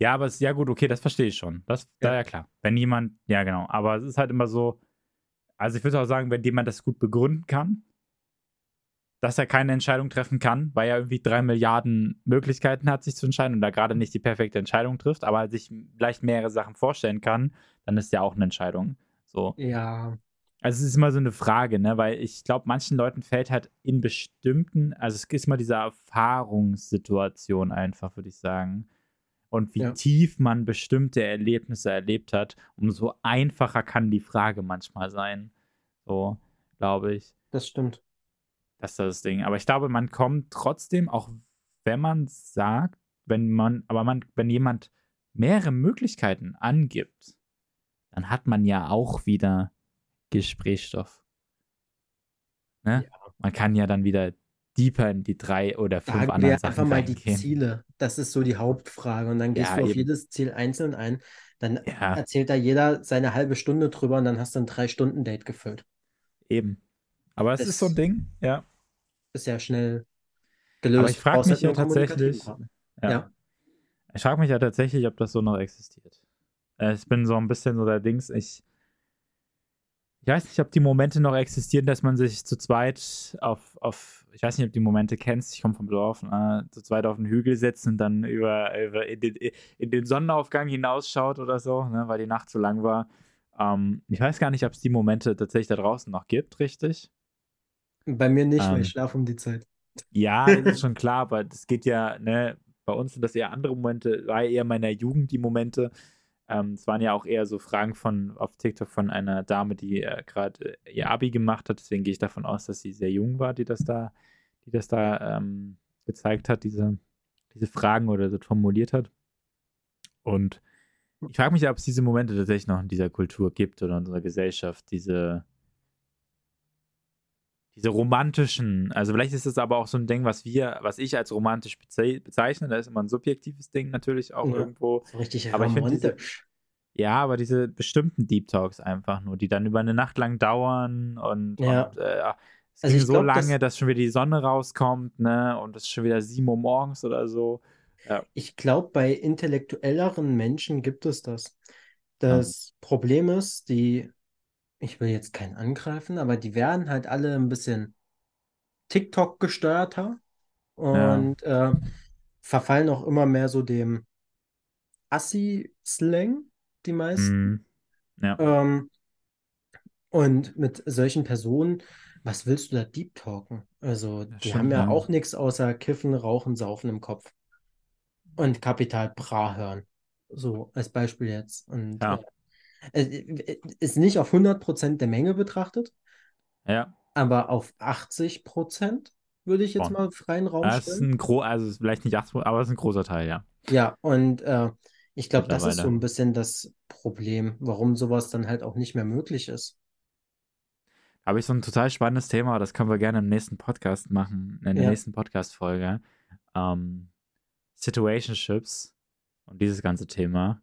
Speaker 1: Ja, aber es ist ja gut, okay, das verstehe ich schon. Das,
Speaker 2: Ja.
Speaker 1: ja. ja klar. Wenn jemand, ja genau, aber es ist halt immer so, also ich würde auch sagen, wenn jemand das gut begründen kann, dass er keine Entscheidung treffen kann, weil er irgendwie drei Milliarden Möglichkeiten hat, sich zu entscheiden und da gerade nicht die perfekte Entscheidung trifft, aber sich vielleicht mehrere Sachen vorstellen kann, dann ist ja auch eine Entscheidung. So.
Speaker 2: Ja,
Speaker 1: Also es ist immer so eine Frage, ne? Weil ich glaube, manchen Leuten fällt halt in bestimmten, also es ist mal diese Erfahrungssituation einfach, würde ich sagen. Und wie
Speaker 2: Ja.
Speaker 1: tief man bestimmte Erlebnisse erlebt hat, umso einfacher kann die Frage manchmal sein. So, glaube ich.
Speaker 2: das stimmt.
Speaker 1: Das ist das Ding. Aber ich glaube, man kommt trotzdem, auch wenn man sagt, wenn man, aber man, wenn jemand mehrere Möglichkeiten angibt, dann hat man ja auch wieder Gesprächsstoff. Ne? Man kann ja dann wieder deeper in die drei oder fünf
Speaker 2: Sagen
Speaker 1: anderen
Speaker 2: wir
Speaker 1: Sachen
Speaker 2: einfach mal die. Ziele. Das ist so die Hauptfrage. Und dann gehst
Speaker 1: Ja,
Speaker 2: du auf
Speaker 1: eben.
Speaker 2: jedes Ziel einzeln ein. Dann
Speaker 1: Ja.
Speaker 2: erzählt da jeder seine halbe Stunde drüber und dann hast du ein Drei-Stunden-Date gefüllt.
Speaker 1: Eben. Aber es ist so ein Ding, ja.
Speaker 2: Ist ja schnell gelöst.
Speaker 1: Aber ich frag
Speaker 2: Brauchst
Speaker 1: mich
Speaker 2: halt
Speaker 1: ja tatsächlich-. Ja.
Speaker 2: Ja.
Speaker 1: Ich frage mich ja tatsächlich, ob das so noch existiert. Äh, Ich bin so ein bisschen so der Dings. Ich, ich weiß nicht, ob die Momente noch existieren, dass man sich zu zweit auf, auf ich weiß nicht, ob du die Momente kennst, ich komme vom Dorf, äh, zu zweit auf den Hügel setzt und dann über, über in, den, in den Sonnenaufgang hinausschaut oder so, ne, weil die Nacht zu lang war. Ähm, ich weiß gar nicht, ob es die Momente tatsächlich da draußen noch gibt, richtig?
Speaker 2: Bei mir nicht, weil
Speaker 1: Ähm.
Speaker 2: ich schlafe um die Zeit.
Speaker 1: Ja, das ist schon klar, aber das geht ja, ne, bei uns sind das eher andere Momente, war eher meiner Jugend die Momente. Ähm, es waren ja auch eher so Fragen von auf TikTok von einer Dame, die äh, gerade äh, ihr Abi gemacht hat. Deswegen gehe ich davon aus, dass sie sehr jung war, die das da, die das da ähm, gezeigt hat, diese, diese Fragen oder das formuliert hat. Und ich frage mich, ob es diese Momente tatsächlich noch in dieser Kultur gibt oder in unserer Gesellschaft, diese, diese romantischen, also vielleicht ist es aber auch so ein Ding, was wir, was ich als romantisch bezei bezeichne, da ist immer ein subjektives Ding natürlich auch
Speaker 2: Ja.
Speaker 1: irgendwo.
Speaker 2: So richtig
Speaker 1: Aber ich
Speaker 2: romantisch.
Speaker 1: Ja, aber diese bestimmten Deep Talks einfach nur, die dann über eine Nacht lang dauern und,
Speaker 2: Ja.
Speaker 1: und äh, es
Speaker 2: Also
Speaker 1: so
Speaker 2: glaub,
Speaker 1: lange, dass schon wieder die Sonne rauskommt, ne? Und es ist schon wieder 7 Uhr morgens oder so.
Speaker 2: Ich glaube, bei intellektuelleren Menschen gibt es das. Das Problem ist, die, ich will jetzt keinen angreifen, aber die werden halt alle ein bisschen TikTok gesteuerter und äh, verfallen auch immer mehr so dem Assi-Slang, die meisten.
Speaker 1: Mhm. Ja.
Speaker 2: Ähm, und mit solchen Personen, was willst du da deep talken? Also, die
Speaker 1: stimmt,
Speaker 2: haben ja
Speaker 1: ja.
Speaker 2: auch nichts außer Kiffen, Rauchen, Saufen im Kopf. Und Kapital Bra hören. So, als Beispiel jetzt. Und
Speaker 1: Ja.
Speaker 2: äh, ist nicht auf 100% der Menge betrachtet,
Speaker 1: Ja.
Speaker 2: aber auf 80% würde ich jetzt
Speaker 1: Boah.
Speaker 2: mal freien Raum
Speaker 1: Das ist
Speaker 2: stellen.
Speaker 1: ein gro also ist vielleicht nicht 80, aber es ist ein großer Teil, ja.
Speaker 2: Ja, und äh, Ich glaube, das ist so ein bisschen das Problem, warum sowas dann halt auch nicht mehr möglich ist.
Speaker 1: Habe ich so ein total spannendes Thema, das können wir gerne im nächsten Podcast machen, in der
Speaker 2: Ja.
Speaker 1: nächsten Podcast-Folge. Ähm, Situationships und dieses ganze Thema.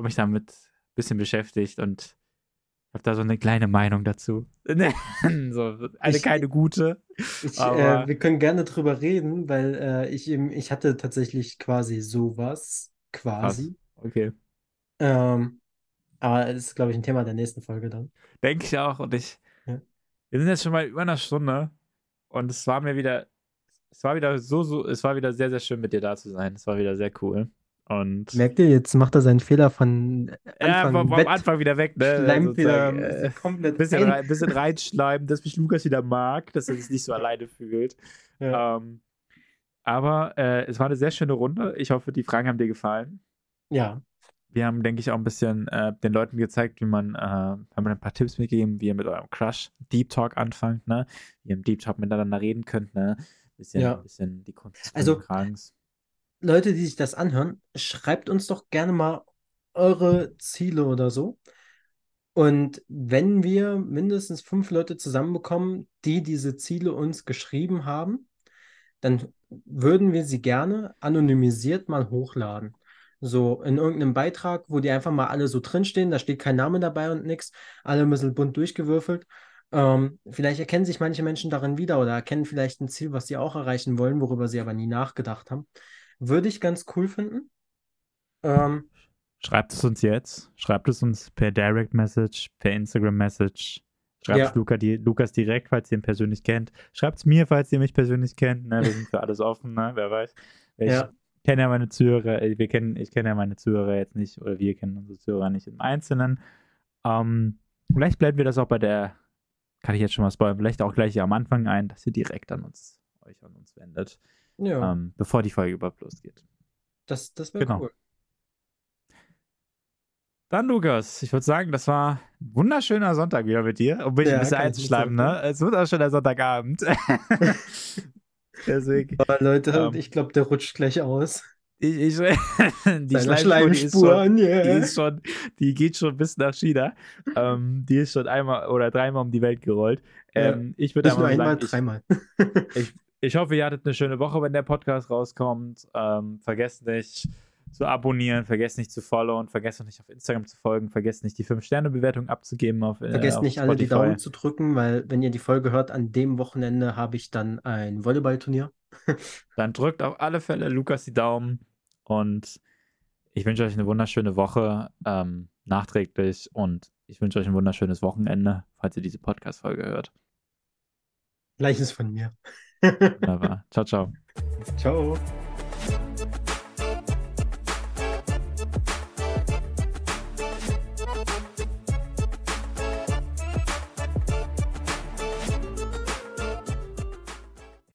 Speaker 1: Habe mich damit ein bisschen beschäftigt und habe da so eine kleine Meinung dazu. so, eine
Speaker 2: Ich-
Speaker 1: keine gute.
Speaker 2: Ich, äh,
Speaker 1: Aber-
Speaker 2: wir können gerne drüber reden, weil äh, ich eben, ich hatte tatsächlich quasi sowas, quasi.
Speaker 1: Okay.
Speaker 2: Ähm, aber das ist, glaube ich, ein Thema der nächsten Folge dann.
Speaker 1: Denke ich auch. Und ich.
Speaker 2: Ja.
Speaker 1: Wir sind jetzt schon mal über einer Stunde. Und es war mir wieder. Es war wieder so, so. Es war wieder sehr, sehr schön, mit dir da zu sein. Es war wieder sehr cool. Und.
Speaker 2: Merkt ihr, jetzt macht er seinen Fehler von
Speaker 1: ja,
Speaker 2: Anfang
Speaker 1: vom, vom
Speaker 2: Bett,
Speaker 1: Anfang wieder weg, ne?
Speaker 2: schleimt wieder
Speaker 1: Sozusagen, äh,
Speaker 2: komplett
Speaker 1: bisschen,
Speaker 2: ein.
Speaker 1: rein, bisschen reinschleimen, dass mich Lukas wieder mag, dass er sich nicht so alleine fühlt.
Speaker 2: Ja.
Speaker 1: Ähm, aber äh, es war eine sehr schöne Runde. Ich hoffe, die Fragen haben dir gefallen.
Speaker 2: ja,
Speaker 1: Wir haben, denke ich, auch ein bisschen äh, den Leuten gezeigt, wie man, äh, haben wir ein paar Tipps mitgegeben, wie ihr mit eurem Crush Deep Talk anfangt, ne? Wie ihr im Deep Talk miteinander reden könnt, ne? Bisschen,
Speaker 2: Ja.
Speaker 1: bisschen die Kunst des
Speaker 2: Also-
Speaker 1: Kragens.
Speaker 2: Leute, die sich das anhören, schreibt uns doch gerne mal eure Ziele oder so. Und wenn wir mindestens fünf Leute zusammenbekommen, die diese Ziele uns geschrieben haben, dann würden wir sie gerne anonymisiert mal hochladen. So in irgendeinem Beitrag, wo die einfach mal alle so drinstehen, da steht kein Name dabei und nichts, alle ein bisschen bunt durchgewürfelt. Ähm, vielleicht erkennen sich manche Menschen darin wieder oder erkennen vielleicht ein Ziel, was sie auch erreichen wollen, worüber sie aber nie nachgedacht haben. Würde ich ganz cool finden. Ähm,
Speaker 1: Schreibt es uns jetzt. Schreibt es uns per Direct Message, per Instagram Message. Schreibt
Speaker 2: Ja.
Speaker 1: es Luca, die, Lukas direkt, falls ihr ihn persönlich kennt. Schreibt es mir, falls ihr mich persönlich kennt. Ne? Wir sind für alles offen, ne? wer weiß. Ich
Speaker 2: Ja.
Speaker 1: kenne ja meine Zuhörer, äh, wir kennen, ich kenne ja meine Zuhörer jetzt nicht, oder wir kennen unsere Zuhörer nicht im Einzelnen. Ähm, vielleicht bleiben wir das auch bei der, kann ich jetzt schon mal spoilern, vielleicht auch gleich am Anfang ein, dass ihr direkt an uns, euch an uns wendet,
Speaker 2: ja,
Speaker 1: ähm, bevor die Folge überhaupt losgeht.
Speaker 2: das, das wäre
Speaker 1: genau.
Speaker 2: cool.
Speaker 1: Dann, Lukas, ich würde sagen, das war ein wunderschöner Sonntag wieder mit dir, um mich
Speaker 2: Ja,
Speaker 1: ein bisschen einzuschleimen, ne? Es wird auch schon der Sonntagabend. Deswegen,
Speaker 2: Aber Leute,
Speaker 1: Ähm,
Speaker 2: ich glaube, der rutscht gleich aus.
Speaker 1: ich, ich, die Schleimspur, die ist schon,
Speaker 2: Schleimspuren,
Speaker 1: die
Speaker 2: yeah.
Speaker 1: ist schon, die geht schon bis nach China. ähm, die ist schon einmal oder dreimal um die Welt gerollt.
Speaker 2: Ja.
Speaker 1: Ähm, ich würde einfach
Speaker 2: einmal,
Speaker 1: sagen,
Speaker 2: dreimal.
Speaker 1: ich, ich hoffe, ihr hattet eine schöne Woche, wenn der Podcast rauskommt. Ähm, vergesst nicht zu abonnieren, vergesst nicht zu followen, vergesst auch nicht auf Instagram zu folgen, vergesst nicht die 5-Sterne-Bewertung abzugeben auf äh,
Speaker 2: Vergesst
Speaker 1: auf
Speaker 2: nicht alle die
Speaker 1: Spotify.
Speaker 2: Daumen zu drücken, weil wenn ihr die Folge hört, an dem Wochenende habe ich dann ein Volleyballturnier.
Speaker 1: Dann drückt auf alle Fälle Lukas die Daumen und ich wünsche euch eine wunderschöne Woche ähm, nachträglich und ich wünsche euch ein wunderschönes Wochenende, falls ihr diese Podcast-Folge hört.
Speaker 2: Gleiches von mir.
Speaker 1: Wunderbar. ciao, ciao.
Speaker 2: Ciao.